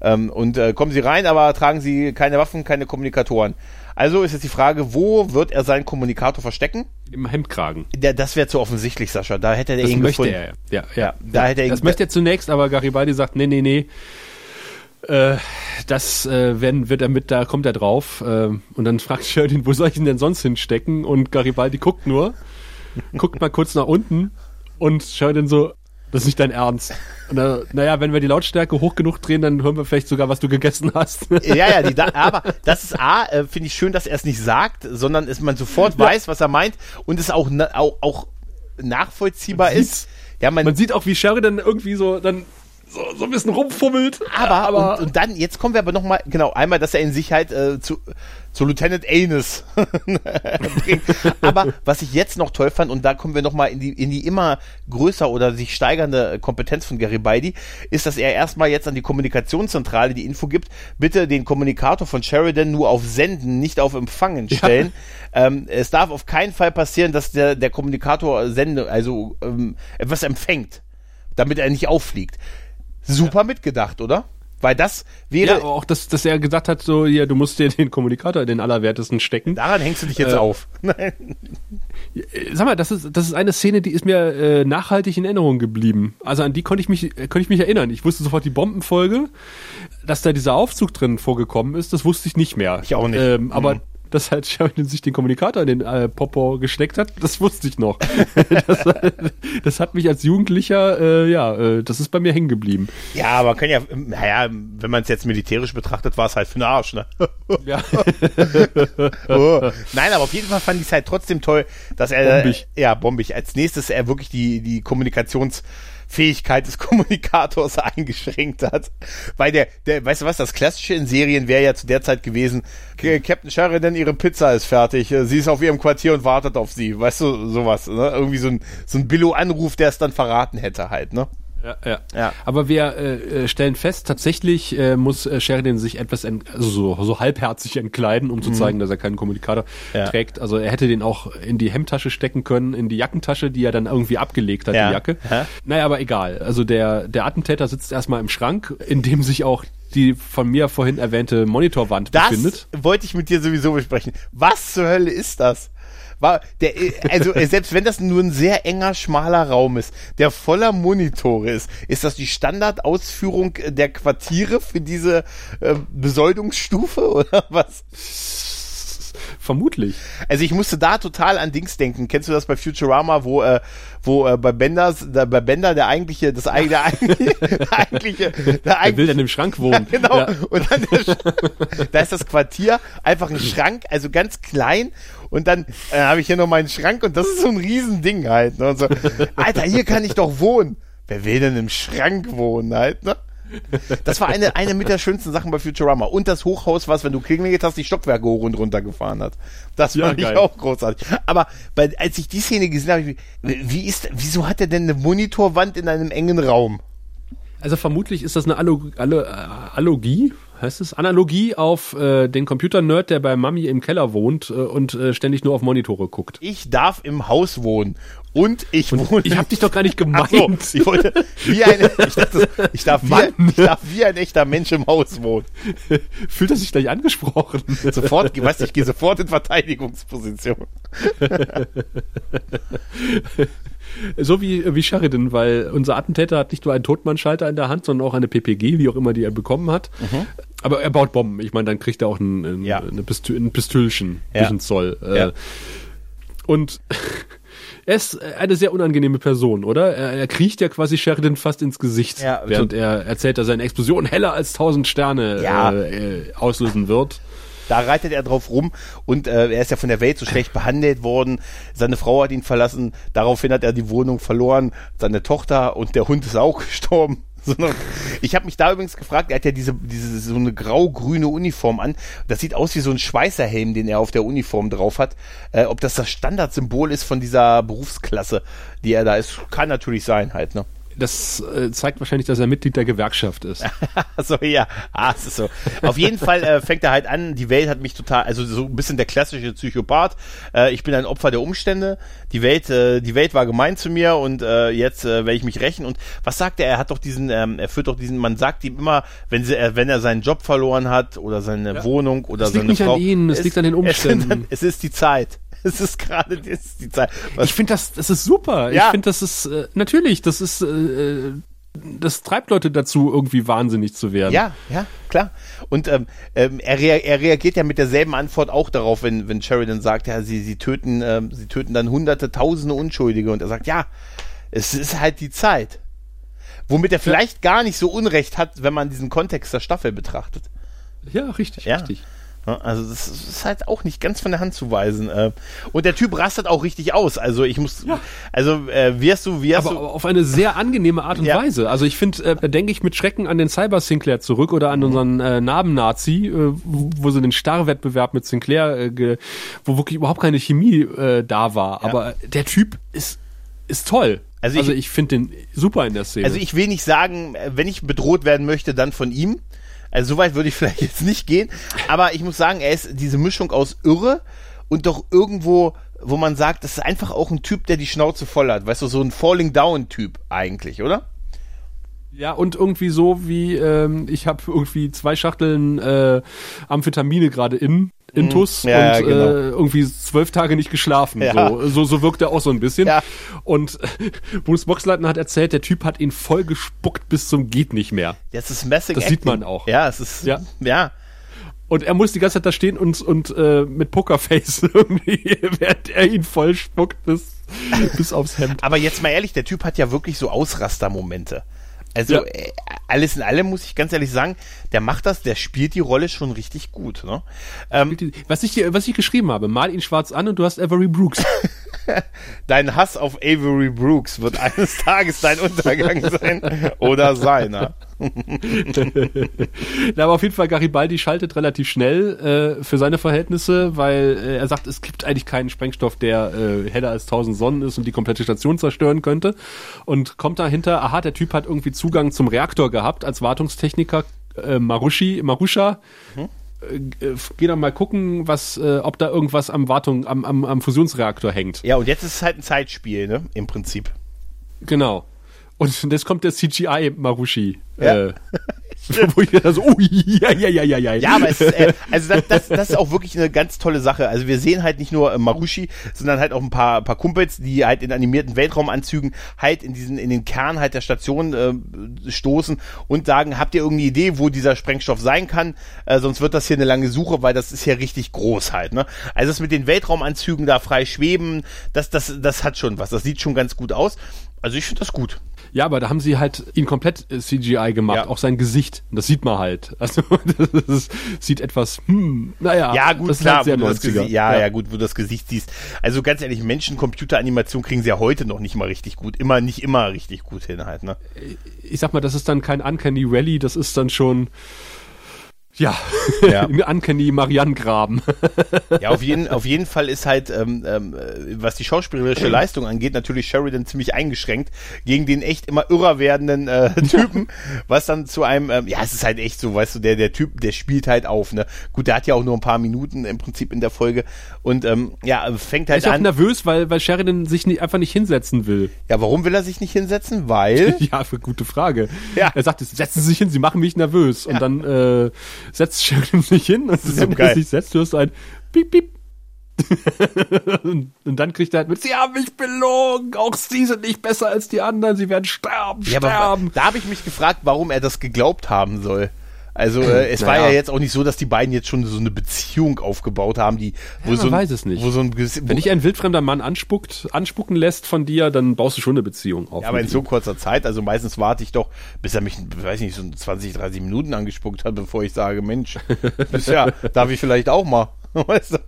Ähm, und äh, kommen sie rein, aber tragen sie keine Waffen, keine Kommunikatoren. Also ist jetzt die Frage, wo wird er seinen Kommunikator verstecken? Im Hemdkragen. Der, das wäre zu offensichtlich, Sascha. Da hätte er das ihn möchte gefunden. Er, ja, ja, ja. Da hätte er ihn das möchte er zunächst, aber Garibaldi sagt, nee, nee, nee. Äh, das äh, wenn, wird er mit, da kommt er drauf. Äh, und dann fragt Sheridan, wo soll ich ihn denn sonst hinstecken? Und Garibaldi guckt nur, guckt mal kurz nach unten und Sheridan so, das ist nicht dein Ernst. Und, äh, naja, wenn wir die Lautstärke hoch genug drehen, dann hören wir vielleicht sogar, was du gegessen hast. ja, ja, die, aber das ist A, äh, finde ich schön, dass er es nicht sagt, sondern dass man sofort weiß, was er meint und es auch, auch, auch nachvollziehbar ist. Ja, man, man sieht auch, wie Sheridan irgendwie so dann so, so ein bisschen rumfummelt. Aber, aber und, und, dann, jetzt kommen wir aber nochmal, genau, einmal, dass er in sich halt äh, zu, zu Lieutenant bringt. Aber was ich jetzt noch toll fand, und da kommen wir nochmal in die, in die immer größer oder sich steigernde Kompetenz von Garibaldi, ist, dass er erstmal jetzt an die Kommunikationszentrale die Info gibt, bitte den Kommunikator von Sheridan nur auf Senden, nicht auf Empfangen stellen. Ja. Ähm, es darf auf keinen Fall passieren, dass der, der Kommunikator sende, also ähm, etwas empfängt, damit er nicht auffliegt super ja. mitgedacht, oder? Weil das wäre. Ja, auch, dass, dass er gesagt hat, so, ja, du musst dir den Kommunikator in den Allerwertesten stecken. Daran hängst du dich jetzt äh, auf. Sag mal, das ist, das ist eine Szene, die ist mir äh, nachhaltig in Erinnerung geblieben. Also an die konnte ich mich, konnte ich mich erinnern. Ich wusste sofort die Bombenfolge, dass da dieser Aufzug drin vorgekommen ist, das wusste ich nicht mehr. Ich auch nicht. Ähm, aber mhm dass halt Sheridan sich den Kommunikator in den äh, Popo gesteckt hat, das wusste ich noch. das, das, hat mich als Jugendlicher, äh, ja, äh, das ist bei mir hängen geblieben. Ja, aber kann ja, naja, wenn man es jetzt militärisch betrachtet, war es halt für den Arsch, ne? ja. oh. Nein, aber auf jeden Fall fand ich es halt trotzdem toll, dass er, bombig. ja, bombig, als nächstes er wirklich die, die Kommunikations- Fähigkeit des Kommunikators eingeschränkt hat. Weil der, der, weißt du was, das Klassische in Serien wäre ja zu der Zeit gewesen, Captain Sheridan, ihre Pizza ist fertig, sie ist auf ihrem Quartier und wartet auf sie, weißt du, sowas, ne? Irgendwie so ein, so ein Billo-Anruf, der es dann verraten hätte halt, ne? Ja, ja. ja. Aber wir äh, äh, stellen fest, tatsächlich äh, muss äh, Sheridan sich etwas ent also so, so halbherzig entkleiden, um zu mhm. zeigen, dass er keinen Kommunikator ja. trägt. Also er hätte den auch in die Hemdtasche stecken können, in die Jackentasche, die er dann irgendwie abgelegt hat, ja. die Jacke. Ja. Naja, aber egal. Also der, der Attentäter sitzt erstmal im Schrank, in dem sich auch die von mir vorhin erwähnte Monitorwand das befindet. Das wollte ich mit dir sowieso besprechen. Was zur Hölle ist das? War der, also äh, selbst wenn das nur ein sehr enger, schmaler Raum ist, der voller Monitore ist, ist das die Standardausführung der Quartiere für diese äh, Besoldungsstufe oder was? Vermutlich. Also ich musste da total an Dings denken. Kennst du das bei Futurama, wo äh, wo äh, bei Benders, da, bei Bender der eigentliche, das eigene, der eigentliche, der eigentliche, der eigentliche, will dann im Schrank wohnen. Ja, genau. Ja. Und dann der, da ist das Quartier einfach ein Schrank, also ganz klein. Und dann äh, habe ich hier noch meinen Schrank und das ist so ein Riesending halt. Ne? Und so, Alter, hier kann ich doch wohnen. Wer will denn im Schrank wohnen halt, ne? Das war eine, eine mit der schönsten Sachen bei Futurama. Und das Hochhaus, was, wenn du klingelt hast, die Stockwerke hoch und runter gefahren hat. Das ja, fand geil. ich auch großartig. Aber bei, als ich die Szene gesehen habe, wie ist, wieso hat er denn eine Monitorwand in einem engen Raum? Also vermutlich ist das eine Allo, Allo, Allogie, heißt es? Analogie auf äh, den Computer-Nerd, der bei Mami im Keller wohnt äh, und äh, ständig nur auf Monitore guckt. Ich darf im Haus wohnen. Und ich und wohne. Ich habe dich doch gar nicht gemeint. So, ich wollte wie eine, ich, dachte, ich, darf wie, ich darf wie ein echter Mensch im Haus wohnen. Fühlt er sich gleich angesprochen? Sofort, weißt du, ich gehe sofort in Verteidigungsposition. So wie, wie Sheridan, weil unser Attentäter hat nicht nur einen Totmannschalter in der Hand, sondern auch eine PPG, wie auch immer, die er bekommen hat. Mhm. Aber er baut Bomben. Ich meine, dann kriegt er auch ein, ein, ja. eine Pistö ein Pistölchen, ja. Zoll. Äh, ja. Und er ist eine sehr unangenehme Person, oder? Er, er kriecht ja quasi Sheridan fast ins Gesicht, ja, während er erzählt, dass seine Explosion heller als tausend Sterne ja. äh, auslösen wird. Da reitet er drauf rum und äh, er ist ja von der Welt so schlecht behandelt worden. Seine Frau hat ihn verlassen. Daraufhin hat er die Wohnung verloren. Seine Tochter und der Hund ist auch gestorben. Ich habe mich da übrigens gefragt, er hat ja diese, diese so eine grau-grüne Uniform an. Das sieht aus wie so ein Schweißerhelm, den er auf der Uniform drauf hat. Äh, ob das das Standardsymbol ist von dieser Berufsklasse, die er da ist, kann natürlich sein halt, ne? Das äh, zeigt wahrscheinlich, dass er Mitglied der Gewerkschaft ist. so, ja. Ah, es ist so. Auf jeden Fall äh, fängt er halt an, die Welt hat mich total, also so ein bisschen der klassische Psychopath. Äh, ich bin ein Opfer der Umstände. Die Welt, äh, die Welt war gemein zu mir und äh, jetzt äh, werde ich mich rächen. Und was sagt er? Er hat doch diesen, ähm, er führt doch diesen, man sagt ihm immer, wenn sie, äh, wenn er seinen Job verloren hat oder seine ja. Wohnung oder es seine liegt nicht Frau. An ihnen, es, es liegt an den Umständen. Es, es ist die Zeit. Es ist gerade die Zeit. Was ich finde das, das ist super. Ja. Ich finde, das ist äh, natürlich, das ist, äh, das treibt Leute dazu, irgendwie wahnsinnig zu werden. Ja, ja, klar. Und ähm, ähm, er, rea er reagiert ja mit derselben Antwort auch darauf, wenn, wenn Sheridan sagt, ja, sie, sie töten, ähm, sie töten dann hunderte, tausende Unschuldige. Und er sagt, ja, es ist halt die Zeit. Womit er vielleicht ja. gar nicht so Unrecht hat, wenn man diesen Kontext der Staffel betrachtet. Ja, richtig, ja. richtig. Also das ist halt auch nicht ganz von der Hand zu weisen. Äh. Und der Typ rastet auch richtig aus. Also ich muss, ja. also äh, wie hast du, wie hast aber, du? Auf eine sehr angenehme Art und ja. Weise. Also ich finde, äh, da denke ich mit Schrecken an den Cyber Sinclair zurück oder an unseren äh, Namen-Nazi, äh, wo sie den Starrwettbewerb mit Sinclair, äh, wo wirklich überhaupt keine Chemie äh, da war. Ja. Aber der Typ ist ist toll. Also ich, also ich finde den super in der Szene. Also ich will nicht sagen, wenn ich bedroht werden möchte, dann von ihm. Also so weit würde ich vielleicht jetzt nicht gehen. Aber ich muss sagen, er ist diese Mischung aus irre und doch irgendwo, wo man sagt, das ist einfach auch ein Typ, der die Schnauze voll hat. Weißt du, so ein Falling Down Typ eigentlich, oder? Ja, und irgendwie so wie, ähm, ich habe irgendwie zwei Schachteln äh, Amphetamine gerade in, Intus mhm. ja, und ja, genau. äh, irgendwie zwölf Tage nicht geschlafen. Ja. So, so, so wirkt er auch so ein bisschen. Und äh, Bruce Boxleitner hat erzählt, der Typ hat ihn voll gespuckt bis zum geht nicht mehr. Das ist Messing Das sieht man auch. Ja, es ist, ja. ja. Und er muss die ganze Zeit da stehen und, und äh, mit Pokerface irgendwie, während er ihn voll spuckt bis, bis aufs Hemd. Aber jetzt mal ehrlich, der Typ hat ja wirklich so Ausrastermomente. Also ja. äh, alles in allem muss ich ganz ehrlich sagen, der macht das, der spielt die Rolle schon richtig gut. Ne? Ähm, was, ich, was ich geschrieben habe, mal ihn schwarz an und du hast Avery Brooks. dein Hass auf Avery Brooks wird eines Tages dein Untergang sein oder seiner. Na, aber auf jeden Fall, Garibaldi schaltet relativ schnell äh, für seine Verhältnisse, weil äh, er sagt, es gibt eigentlich keinen Sprengstoff, der äh, heller als 1000 Sonnen ist und die komplette Station zerstören könnte. Und kommt dahinter, aha, der Typ hat irgendwie Zugang zum Reaktor gehabt als Wartungstechniker, äh, Marushi, Marusha. Mhm geh doch mal gucken, was, äh, ob da irgendwas am Wartung, am, am, am Fusionsreaktor hängt. Ja, und jetzt ist es halt ein Zeitspiel, ne? Im Prinzip. Genau. Und jetzt kommt der CGI Marushi. Ja. Äh, Wo ich dann so, oh, ja, ja, ja, ja, ja. Ja, aber es äh, also das, das, das ist auch wirklich eine ganz tolle Sache. Also wir sehen halt nicht nur äh, Marushi, sondern halt auch ein paar, paar Kumpels, die halt in animierten Weltraumanzügen halt in diesen, in den Kern halt der Station äh, stoßen und sagen, habt ihr irgendeine Idee, wo dieser Sprengstoff sein kann? Äh, sonst wird das hier eine lange Suche, weil das ist ja richtig groß halt, ne? Also das mit den Weltraumanzügen da frei schweben, das, das, das hat schon was. Das sieht schon ganz gut aus. Also ich finde das gut. Ja, aber da haben sie halt ihn komplett äh, CGI gemacht, ja. auch sein Gesicht. Das sieht man halt. Also das sieht etwas, hm, naja. Ja, gut, klar, halt wo du das Gesicht, ja, ja, ja, gut, wo du das Gesicht siehst. Also ganz ehrlich, Menschen-Computer-Animation kriegen sie ja heute noch nicht mal richtig gut. Immer, nicht immer richtig gut hin halt, ne? Ich sag mal, das ist dann kein Uncanny Rally, das ist dann schon, ja, ja. Uncanny Marianne-Graben. ja, auf jeden, auf jeden Fall ist halt, ähm, ähm, was die schauspielerische Leistung angeht, natürlich Sheridan ziemlich eingeschränkt gegen den echt immer irrer werdenden äh, Typen, was dann zu einem, ähm, ja, es ist halt echt so, weißt du, der, der Typ, der spielt halt auf, ne? Gut, der hat ja auch nur ein paar Minuten im Prinzip in der Folge und ähm, ja, fängt halt ist an. Ich nervös, weil, weil Sheridan sich nicht, einfach nicht hinsetzen will. Ja, warum will er sich nicht hinsetzen? Weil? ja, für gute Frage. Ja. Er sagt, setzen Sie sich hin, Sie machen mich nervös. Ja. Und dann, äh, setzt Sheridan sich hin und so wenn er sich setzt, hörst du ein Piep, Piep. und, dann kriegt er halt mit, sie haben mich belogen, auch sie sind nicht besser als die anderen, sie werden sterben, ja, sterben. da habe ich mich gefragt, warum er das geglaubt haben soll. Also äh, es war ja jetzt auch nicht so, dass die beiden jetzt schon so eine Beziehung aufgebaut haben, die wo man so ein, weiß es nicht. Wo so ein, wo, Wenn dich ein wildfremder Mann anspuckt, anspucken lässt von dir, dann baust du schon eine Beziehung auf. ja, aber in so kurzer Zeit, also meistens warte ich doch, bis er mich, weiß nicht, so 20, 30 Minuten angespuckt hat, bevor ich sage, Mensch, ja, darf ich vielleicht auch mal. Weißt du?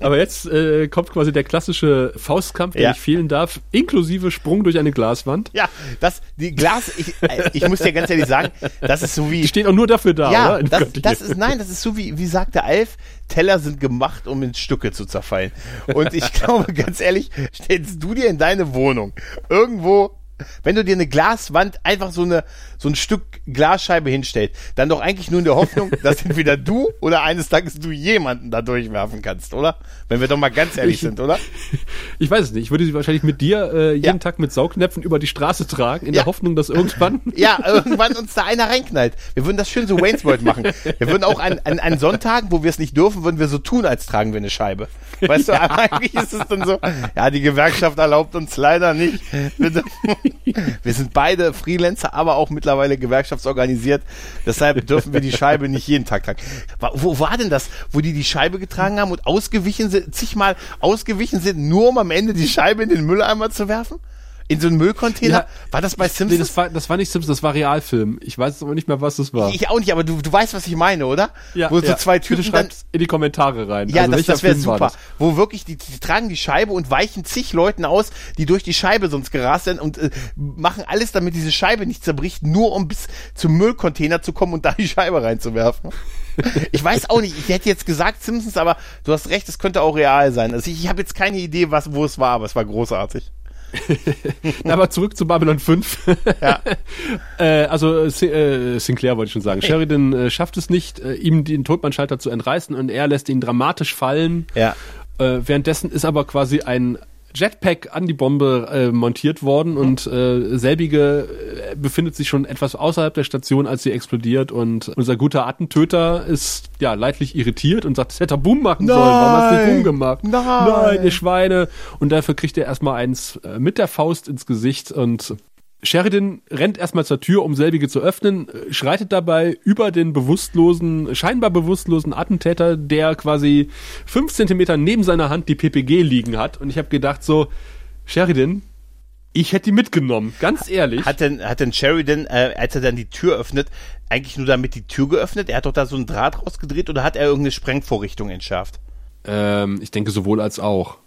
Aber jetzt äh, kommt quasi der klassische Faustkampf, der Ja. nicht fehlen darf, inklusive Sprung durch eine Glaswand. Ja, das, die Glas, ich, äh, ich muss dir ganz ehrlich sagen, das ist so wie, Die stehen auch nur dafür da, ja, das, das ist, nein, das ist so wie, wie sagte Alf, Teller sind gemacht, um in Stücke zu zerfallen. Und ich glaube, ganz ehrlich, stellst du dir in deine Wohnung irgendwo, wenn du dir eine Glaswand einfach so eine, so ein Stück Glasscheibe hinstellst, dann doch eigentlich nur in der Hoffnung, dass entweder du oder eines Tages du jemanden da durchwerfen kannst, oder? Wenn wir doch mal ganz ehrlich Ich- sind, oder? Ich weiß es nicht. Ich würde sie wahrscheinlich mit dir äh, jeden Ja. Tag mit Saugnäpfen über die Straße tragen, in Ja. der Hoffnung, dass irgendwann. Ja, irgendwann uns da einer reinknallt. Wir würden das schön so Wayne's World machen. Wir würden auch an, an, an Sonntagen, wo wir es nicht dürfen, würden wir so tun, als tragen wir eine Scheibe. Weißt du, aber eigentlich ist es dann so, ja, die Gewerkschaft erlaubt uns leider nicht. Wir, dürfen- wir sind beide Freelancer, aber auch mittlerweile gewerkschaftsorganisiert. Deshalb dürfen wir die Scheibe nicht jeden Tag tragen. Wo war denn das, wo die die Scheibe getragen haben und ausgewichen sind, zigmal ausgewichen sind, nur um am Ende die Scheibe in den Mülleimer zu werfen? In so einen Müllcontainer? Ja. war das bei Nee, Simpsons? das war, das war nicht Simpsons, das war Realfilm. Ich weiß jetzt aber nicht mehr, was das war. Ich auch nicht, aber du, du weißt, was ich meine, oder? ja, Wo so ja. zwei Bitte Typen dann, schreibt's in die Kommentare rein. ja, Also das, das wäre super. das? Wo wirklich, die, die tragen die Scheibe und weichen zig Leuten aus, die durch die Scheibe sonst gerast sind und äh, machen alles, damit diese Scheibe nicht zerbricht, nur um bis zum Müllcontainer zu kommen und da die Scheibe reinzuwerfen. Ich weiß auch nicht, ich hätte jetzt gesagt Simpsons, aber du hast recht, es könnte auch real sein. Also ich, ich habe jetzt keine Idee, was, wo es war, aber es war großartig. Aber zurück zu Babylon 5. Ja. äh, also äh, Si- Sinclair wollte ich schon sagen. Sheridan äh, schafft es nicht, äh, ihm den Todmannschalter zu entreißen und er lässt ihn dramatisch fallen. Ja. Äh, währenddessen ist aber quasi ein Jetpack an die Bombe äh, montiert worden und äh, selbige äh, befindet sich schon etwas außerhalb der Station, als sie explodiert und unser guter Attentöter ist ja leidlich irritiert und sagt, es hätte er Boom machen sollen, warum hast du nicht Nein! Boom gemacht? Nein! Nein, ihr Schweine! Und dafür kriegt er erstmal eins äh, mit der Faust ins Gesicht und Sheridan rennt erstmal zur Tür, um selbige zu öffnen, äh, schreitet dabei über den bewusstlosen, scheinbar bewusstlosen Attentäter, der quasi fünf Zentimeter neben seiner Hand die PPG liegen hat. Und ich habe gedacht so, Sheridan, ich hätte die mitgenommen, ganz ehrlich. Hat denn, hat denn Sheridan, äh, als er dann die Tür öffnet, eigentlich nur damit die Tür geöffnet? Er hat doch da so einen Draht rausgedreht oder hat er irgendeine Sprengvorrichtung entschärft? ähm, ich denke sowohl als auch.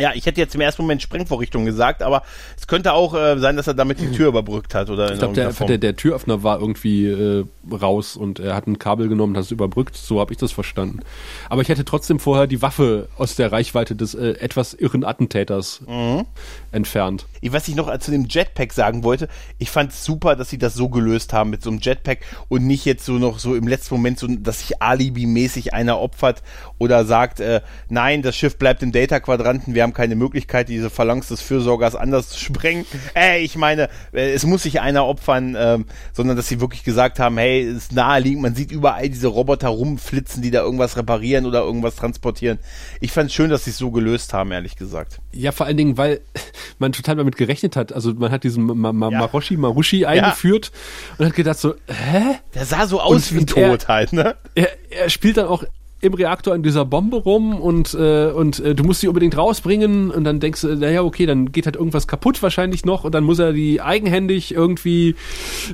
Ja, ich hätte jetzt im ersten Moment Sprengvorrichtung gesagt, aber es könnte auch äh, sein, dass er damit die Tür überbrückt hat oder Ich glaube, der, der, der Türöffner war irgendwie äh, raus und er hat ein Kabel genommen und hat es überbrückt. So habe ich das verstanden. Aber ich hätte trotzdem vorher die Waffe aus der Reichweite des äh, etwas irren Attentäters Mhm. entfernt. Ich- Was ich noch zu dem Jetpack sagen wollte, ich fand es super, dass sie das so gelöst haben mit so einem Jetpack und nicht jetzt so noch so im letzten Moment, so, dass sich Alibi-mäßig einer opfert oder sagt, äh, nein, das Schiff bleibt im Delta-Quadranten, wir haben keine Möglichkeit, diese Phalanx des Fürsorgers anders zu sprengen. Äh, ich meine, äh, es muss sich einer opfern, ähm, sondern dass sie wirklich gesagt haben, hey, es ist naheliegend, man sieht überall diese Roboter rumflitzen, die da irgendwas reparieren oder irgendwas transportieren. Ich fand es schön, dass sie es so gelöst haben, ehrlich gesagt. Ja, vor allen Dingen, weil man total damit gerechnet hat. Also man hat diesen Ma Ma Ja. Maroshi Marushi eingeführt und hat gedacht so, hä? Der sah so aus Und- wie tot halt, ne? Er, er spielt dann auch im Reaktor in dieser Bombe rum und äh, und äh, du musst sie unbedingt rausbringen und dann denkst du, naja, okay, dann geht halt irgendwas kaputt wahrscheinlich noch und dann muss er die eigenhändig irgendwie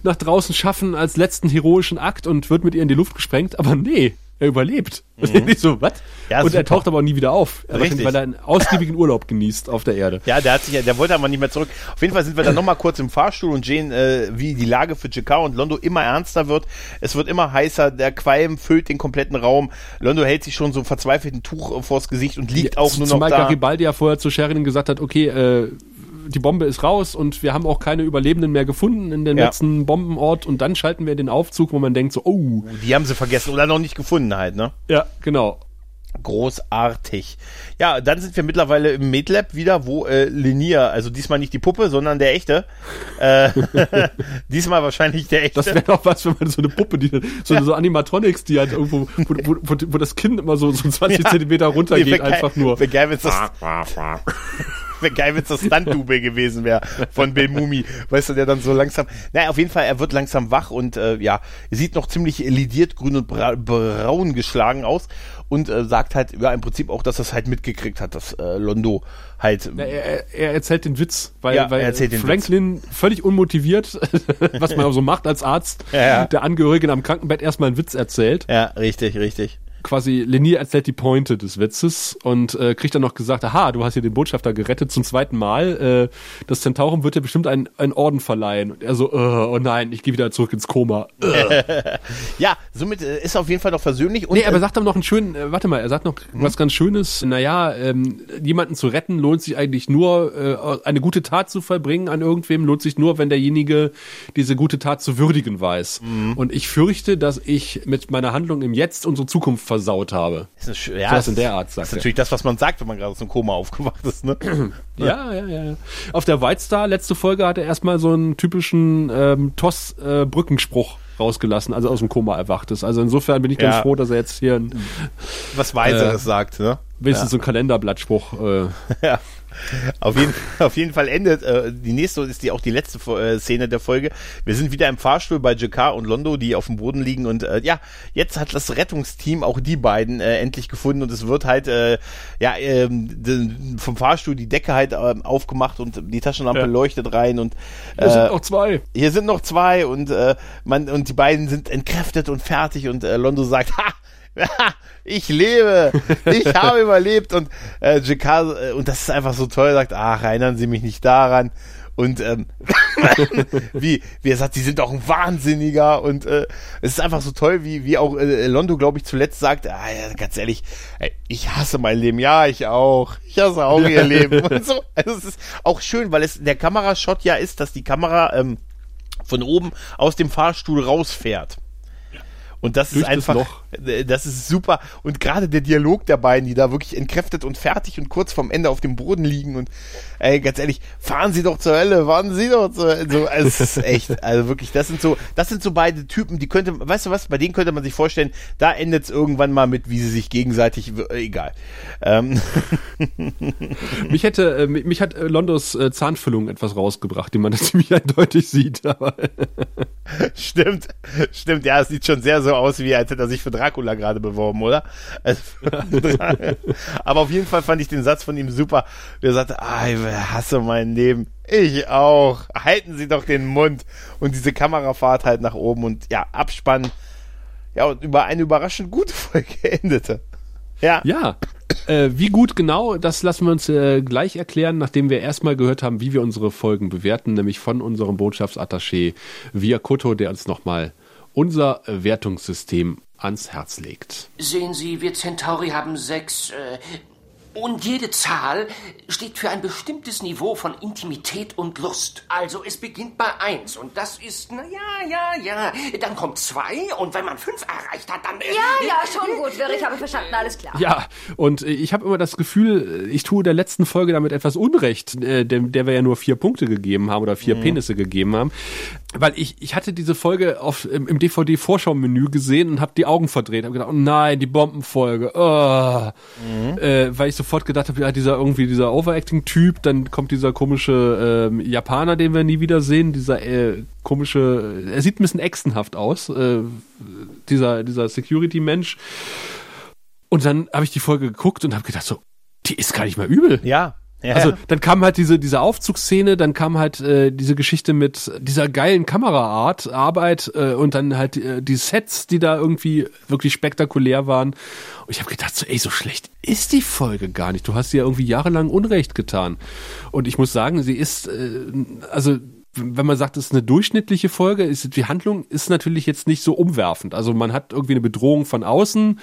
nach draußen schaffen als letzten heroischen Akt und wird mit ihr in die Luft gesprengt, aber nee, er überlebt. Und ich so, was? Mhm. Ja, und er super. taucht aber auch nie wieder auf, wahrscheinlich, Richtig. weil er einen ausgiebigen Urlaub genießt auf der Erde. Ja, der hat sich, ja- der wollte aber nicht mehr zurück. Auf jeden Fall sind wir dann nochmal kurz im Fahrstuhl und sehen, äh, wie die Lage für Chikao und Londo immer ernster wird. Es wird immer heißer, der Qualm füllt den kompletten Raum. Londo hält sich schon so verzweifelt ein Tuch äh, vors Gesicht und liegt auch nur noch Zumal da. Garibaldi ja vorher zu Sheridan gesagt hat, okay, äh, die Bombe ist raus und wir haben auch keine Überlebenden mehr gefunden in dem Ja. letzten Bombenort und dann schalten wir den Aufzug, wo man denkt so, oh, Die haben sie vergessen oder noch nicht gefunden halt, ne? ja, genau. Großartig. Ja, dann sind wir mittlerweile im MedLab wieder, wo äh, Linia, also diesmal nicht die Puppe, sondern der echte. Äh, diesmal wahrscheinlich der echte. Das wäre doch was, wenn man so eine Puppe, die so, so Animatronics, die halt irgendwo, wo, wo, wo, wo das Kind immer so, so 20 Ja. Zentimeter runtergeht, Nee, wär geil- einfach nur. wär geil, wenn's das, Wäre geil, wenn es das Stunt-Double gewesen wäre von Bill Mumi. Weißt du, der dann so langsam. Naja, auf jeden Fall, er wird langsam wach und äh, ja, sieht noch ziemlich lidiert, grün und bra braun geschlagen aus und äh, sagt halt, ja, im Prinzip auch, dass er es halt mitgekriegt hat, dass äh, Londo halt. Ja, er, er erzählt den Witz, weil, Ja, weil er erzählt den Franklin völlig unmotiviert, was man so macht als Arzt, ja. der Angehörigen am Krankenbett erstmal einen Witz erzählt. Ja, richtig, richtig. Quasi Lenier erzählt die Pointe des Witzes und äh, kriegt dann noch gesagt, aha, du hast hier den Botschafter gerettet zum zweiten Mal. Äh, das Zentaurum wird dir bestimmt einen, einen Orden verleihen. Und er so, äh, oh nein, ich gehe wieder zurück ins Koma. Äh. Ja, somit äh, ist er auf jeden Fall noch versöhnlich und Nee, aber äh, sagt dann noch einen schönen, äh, warte mal, er sagt noch was ganz Schönes. Naja, ähm, jemanden zu retten lohnt sich eigentlich nur, äh, eine gute Tat zu vollbringen an irgendwem lohnt sich nur, wenn derjenige diese gute Tat zu würdigen weiß. Und ich fürchte, dass ich mit meiner Handlung im Jetzt unsere Zukunft versaut habe. ist es, ja, es in ist- der Art, Das sagt ist er. natürlich das, was man sagt, wenn man gerade aus dem Koma aufgewacht ist, ne? Ja, ja, ja. ja. Auf der White Star, letzte Folge, hat er erstmal so einen typischen ähm, Toss-Brückenspruch rausgelassen, also aus dem Koma erwacht ist. Also insofern bin ich ganz Ja. froh, dass er jetzt hier ein, Was Weiseres sagt, ne? wenigstens so einen Kalenderblattspruch äh, Ja. Auf jeden, auf jeden Fall endet, äh, die nächste ist die auch die letzte äh, Szene der Folge. Wir sind wieder im Fahrstuhl bei Jakar und Londo, die auf dem Boden liegen und äh, ja, jetzt hat das Rettungsteam auch die beiden äh, endlich gefunden und es wird halt äh, ja ähm, vom Fahrstuhl die Decke halt ähm, aufgemacht und die Taschenlampe Ja. leuchtet rein und Es sind äh, noch zwei. hier sind noch zwei und äh, man und die beiden sind entkräftet und fertig und äh, Londo sagt, ha, ich lebe, ich habe überlebt und äh, Jakar, äh, und das ist einfach so toll, sagt, ach, erinnern Sie mich nicht daran. Und ähm, wie, wie er sagt, sie sind doch ein Wahnsinniger und äh, es ist einfach so toll, wie, wie auch äh, Londo, glaube ich, zuletzt sagt, ah, ja, ganz ehrlich, ey, ich hasse mein Leben, ja, ich auch, ich hasse auch ihr Leben und so. Also es ist auch schön, weil es der Kamerashot ja ist, dass die Kamera ähm, von oben aus dem Fahrstuhl rausfährt. Und das Durch ist das einfach, Loch. Äh, das ist super. Und gerade der Dialog der beiden, die da wirklich entkräftet und fertig und kurz vorm Ende auf dem Boden liegen und, ey, ganz ehrlich, fahren Sie doch zur Hölle, fahren Sie doch zur Hölle. So, also, es ist echt, also wirklich, das sind so, das sind so beide Typen, die könnte, weißt du was, bei denen könnte man sich vorstellen, da endet es irgendwann mal mit, wie sie sich gegenseitig, äh, egal. Ähm, Mich hätte, äh, mich mich hat Londos Zahnfüllung etwas rausgebracht, die man da ziemlich eindeutig sieht. Aber Stimmt, stimmt, ja, es sieht schon sehr so aus, wie als hätte er sich für Dracula gerade beworben, oder? Also, aber auf jeden Fall fand ich den Satz von ihm super. Er sagte, ah, ich hasse mein Leben. Ich auch. Halten Sie doch den Mund. Und diese Kamerafahrt halt nach oben und ja, Abspann. Ja, und über eine überraschend gute Folge endete. Ja. ja, äh, wie gut genau, das lassen wir uns äh, gleich erklären, nachdem wir erstmal gehört haben, wie wir unsere Folgen bewerten, nämlich von unserem Botschaftsattaché Viakoto, der uns nochmal unser äh, Wertungssystem ans Herz legt. Sehen Sie, wir Centauri haben sechs. Äh, und jede Zahl steht für ein bestimmtes Niveau von Intimität und Lust. Also es beginnt bei eins und das ist, na ja, ja, ja. Dann kommt zwei und wenn man fünf erreicht hat, dann. äh, Ja, ja, schon gut, Wirr, ich habe verstanden, alles klar. Ja, und äh, ich habe immer das Gefühl, äh, ich tue der letzten Folge damit etwas Unrecht, äh, der, der wir ja nur vier Punkte gegeben haben oder vier Penisse gegeben haben. Weil ich, ich hatte diese Folge auf, im, im DVD-Vorschau-Menü gesehen und habe die Augen verdreht. Habe gedacht, oh nein, die Bombenfolge. Oh. Äh, weil ich sofort gedacht habe, ja, dieser irgendwie dieser Overacting-Typ, dann kommt dieser komische ähm, Japaner, den wir nie wieder sehen, dieser äh, komische, er sieht ein bisschen echsenhaft aus, äh, dieser, dieser Security-Mensch. Und dann habe ich die Folge geguckt und habe gedacht so, die ist gar nicht mal übel. Ja. Ja. Also dann kam halt diese diese Aufzugsszene, dann kam halt äh, diese Geschichte mit dieser geilen Kameraart, Arbeit äh, und dann halt äh, die Sets, die da irgendwie wirklich spektakulär waren. Und ich habe gedacht, so, ey, so schlecht ist die Folge gar nicht. Du hast ihr irgendwie jahrelang Unrecht getan. Und ich muss sagen, sie ist äh, also wenn man sagt, es ist eine durchschnittliche Folge, ist die Handlung ist natürlich jetzt nicht so umwerfend. Also man hat irgendwie eine Bedrohung von außen,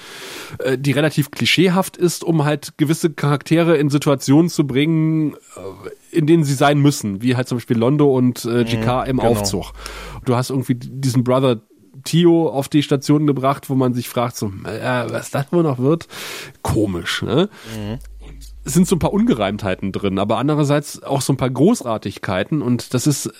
äh, die relativ klischeehaft ist, um halt gewisse Charaktere in Situationen zu bringen, äh, in denen sie sein müssen, wie halt zum Beispiel Londo und äh, GK im genau. Aufzug. Du hast irgendwie diesen Brother Tio auf die Station gebracht, wo man sich fragt, so, äh, was das wohl noch wird? Komisch, ne? es sind so ein paar Ungereimtheiten drin, aber andererseits auch so ein paar Großartigkeiten und das ist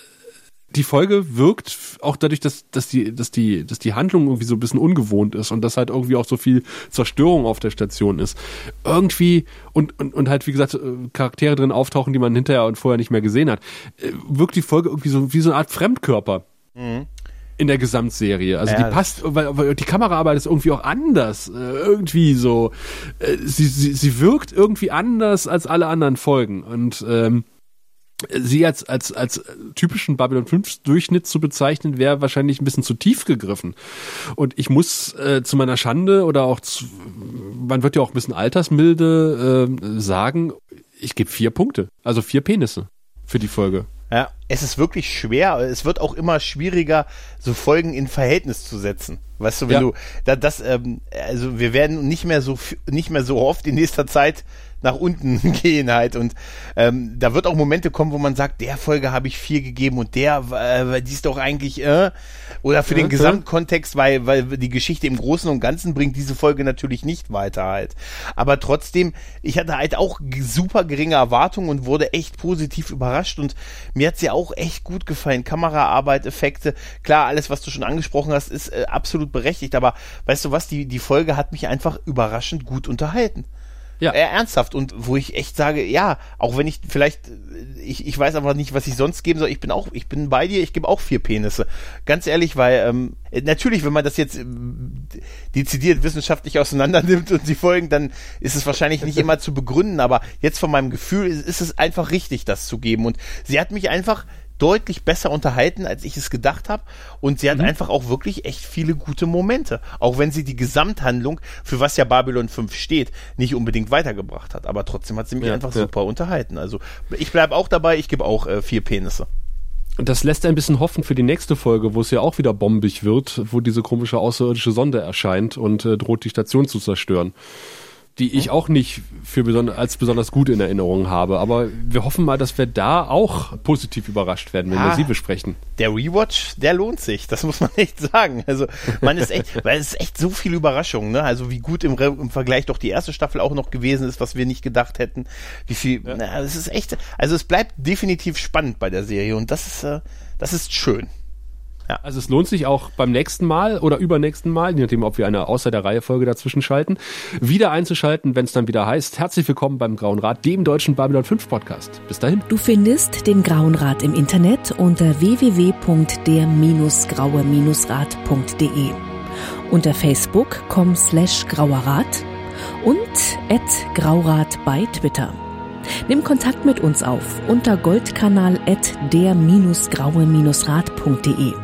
die Folge wirkt auch dadurch, dass, dass die, dass die, dass die Handlung irgendwie so ein bisschen ungewohnt ist und dass halt irgendwie auch so viel Zerstörung auf der Station ist. Irgendwie und, und, und halt, wie gesagt, äh, Charaktere drin auftauchen, die man hinterher und vorher nicht mehr gesehen hat, äh, wirkt die Folge irgendwie so wie so eine Art Fremdkörper. Mhm in der Gesamtserie. Also ja, die passt, weil, weil die Kameraarbeit ist irgendwie auch anders. Äh, irgendwie so. Äh, sie, sie, sie wirkt irgendwie anders als alle anderen Folgen. Und ähm, sie als, als, als typischen Babylon 5 Durchschnitt zu bezeichnen, wäre wahrscheinlich ein bisschen zu tief gegriffen. Und ich muss äh, zu meiner Schande oder auch zu, man wird ja auch ein bisschen altersmilde äh, sagen, ich gebe vier Punkte. Also vier Penisse für die Folge. Ja, es ist wirklich schwer. Es wird auch immer schwieriger, so Folgen in Verhältnis zu setzen. Weißt du, wenn ja. du da, das, ähm, also wir werden nicht mehr so nicht mehr so oft in nächster Zeit nach unten gehen halt. Und ähm, da wird auch Momente kommen, wo man sagt, der Folge habe ich vier gegeben und der, äh, die ist doch eigentlich, äh, oder für ja, den Gesamtkontext, weil, weil die Geschichte im Großen und Ganzen bringt diese Folge natürlich nicht weiter halt. Aber trotzdem, ich hatte halt auch super geringe Erwartungen und wurde echt positiv überrascht und mir hat sie auch echt gut gefallen. Kameraarbeit, Effekte, klar, alles, was du schon angesprochen hast, ist äh, absolut berechtigt, aber weißt du was, die, die Folge hat mich einfach überraschend gut unterhalten. Ja. Äh, ernsthaft. Und wo ich echt sage, ja, auch wenn ich vielleicht, äh, ich, ich weiß einfach nicht, was ich sonst geben soll. Ich bin auch, ich bin bei dir, ich gebe auch vier Penisse. Ganz ehrlich, weil ähm, natürlich, wenn man das jetzt äh, dezidiert wissenschaftlich auseinander nimmt und die Folgen, dann ist es wahrscheinlich nicht immer zu begründen. Aber jetzt von meinem Gefühl ist, ist es einfach richtig, das zu geben. Und sie hat mich einfach deutlich besser unterhalten, als ich es gedacht habe. Und sie hat mhm. einfach auch wirklich echt viele gute Momente. Auch wenn sie die Gesamthandlung, für was ja Babylon 5 steht, nicht unbedingt weitergebracht hat. Aber trotzdem hat sie mich ja, einfach ja. super unterhalten. Also ich bleibe auch dabei, ich gebe auch äh, vier Penisse. Das lässt ein bisschen hoffen für die nächste Folge, wo es ja auch wieder bombig wird, wo diese komische außerirdische Sonde erscheint und äh, droht die Station zu zerstören die ich auch nicht für besonders, als besonders gut in Erinnerung habe. Aber wir hoffen mal, dass wir da auch positiv überrascht werden, wenn ah, wir sie besprechen. Der Rewatch, der lohnt sich, das muss man echt sagen. Also man ist echt, weil es ist echt so viel Überraschung, ne? Also wie gut im, im, Vergleich doch die erste Staffel auch noch gewesen ist, was wir nicht gedacht hätten. Wie viel, ja. na, es ist echt, also es bleibt definitiv spannend bei der Serie und das ist, äh, das ist schön. Ja. Also es lohnt sich auch beim nächsten Mal oder übernächsten Mal, je nachdem, ob wir eine außer der Reihe Folge dazwischen schalten, wieder einzuschalten, wenn es dann wieder heißt, herzlich willkommen beim Grauen Rat, dem deutschen Babylon 5 Podcast. Bis dahin. Du findest den Grauen Rat im Internet unter www.der-graue-rat.de unter facebook.com slash grauerrat und at graurat bei Twitter. Nimm Kontakt mit uns auf unter goldkanal at der-graue-rat.de.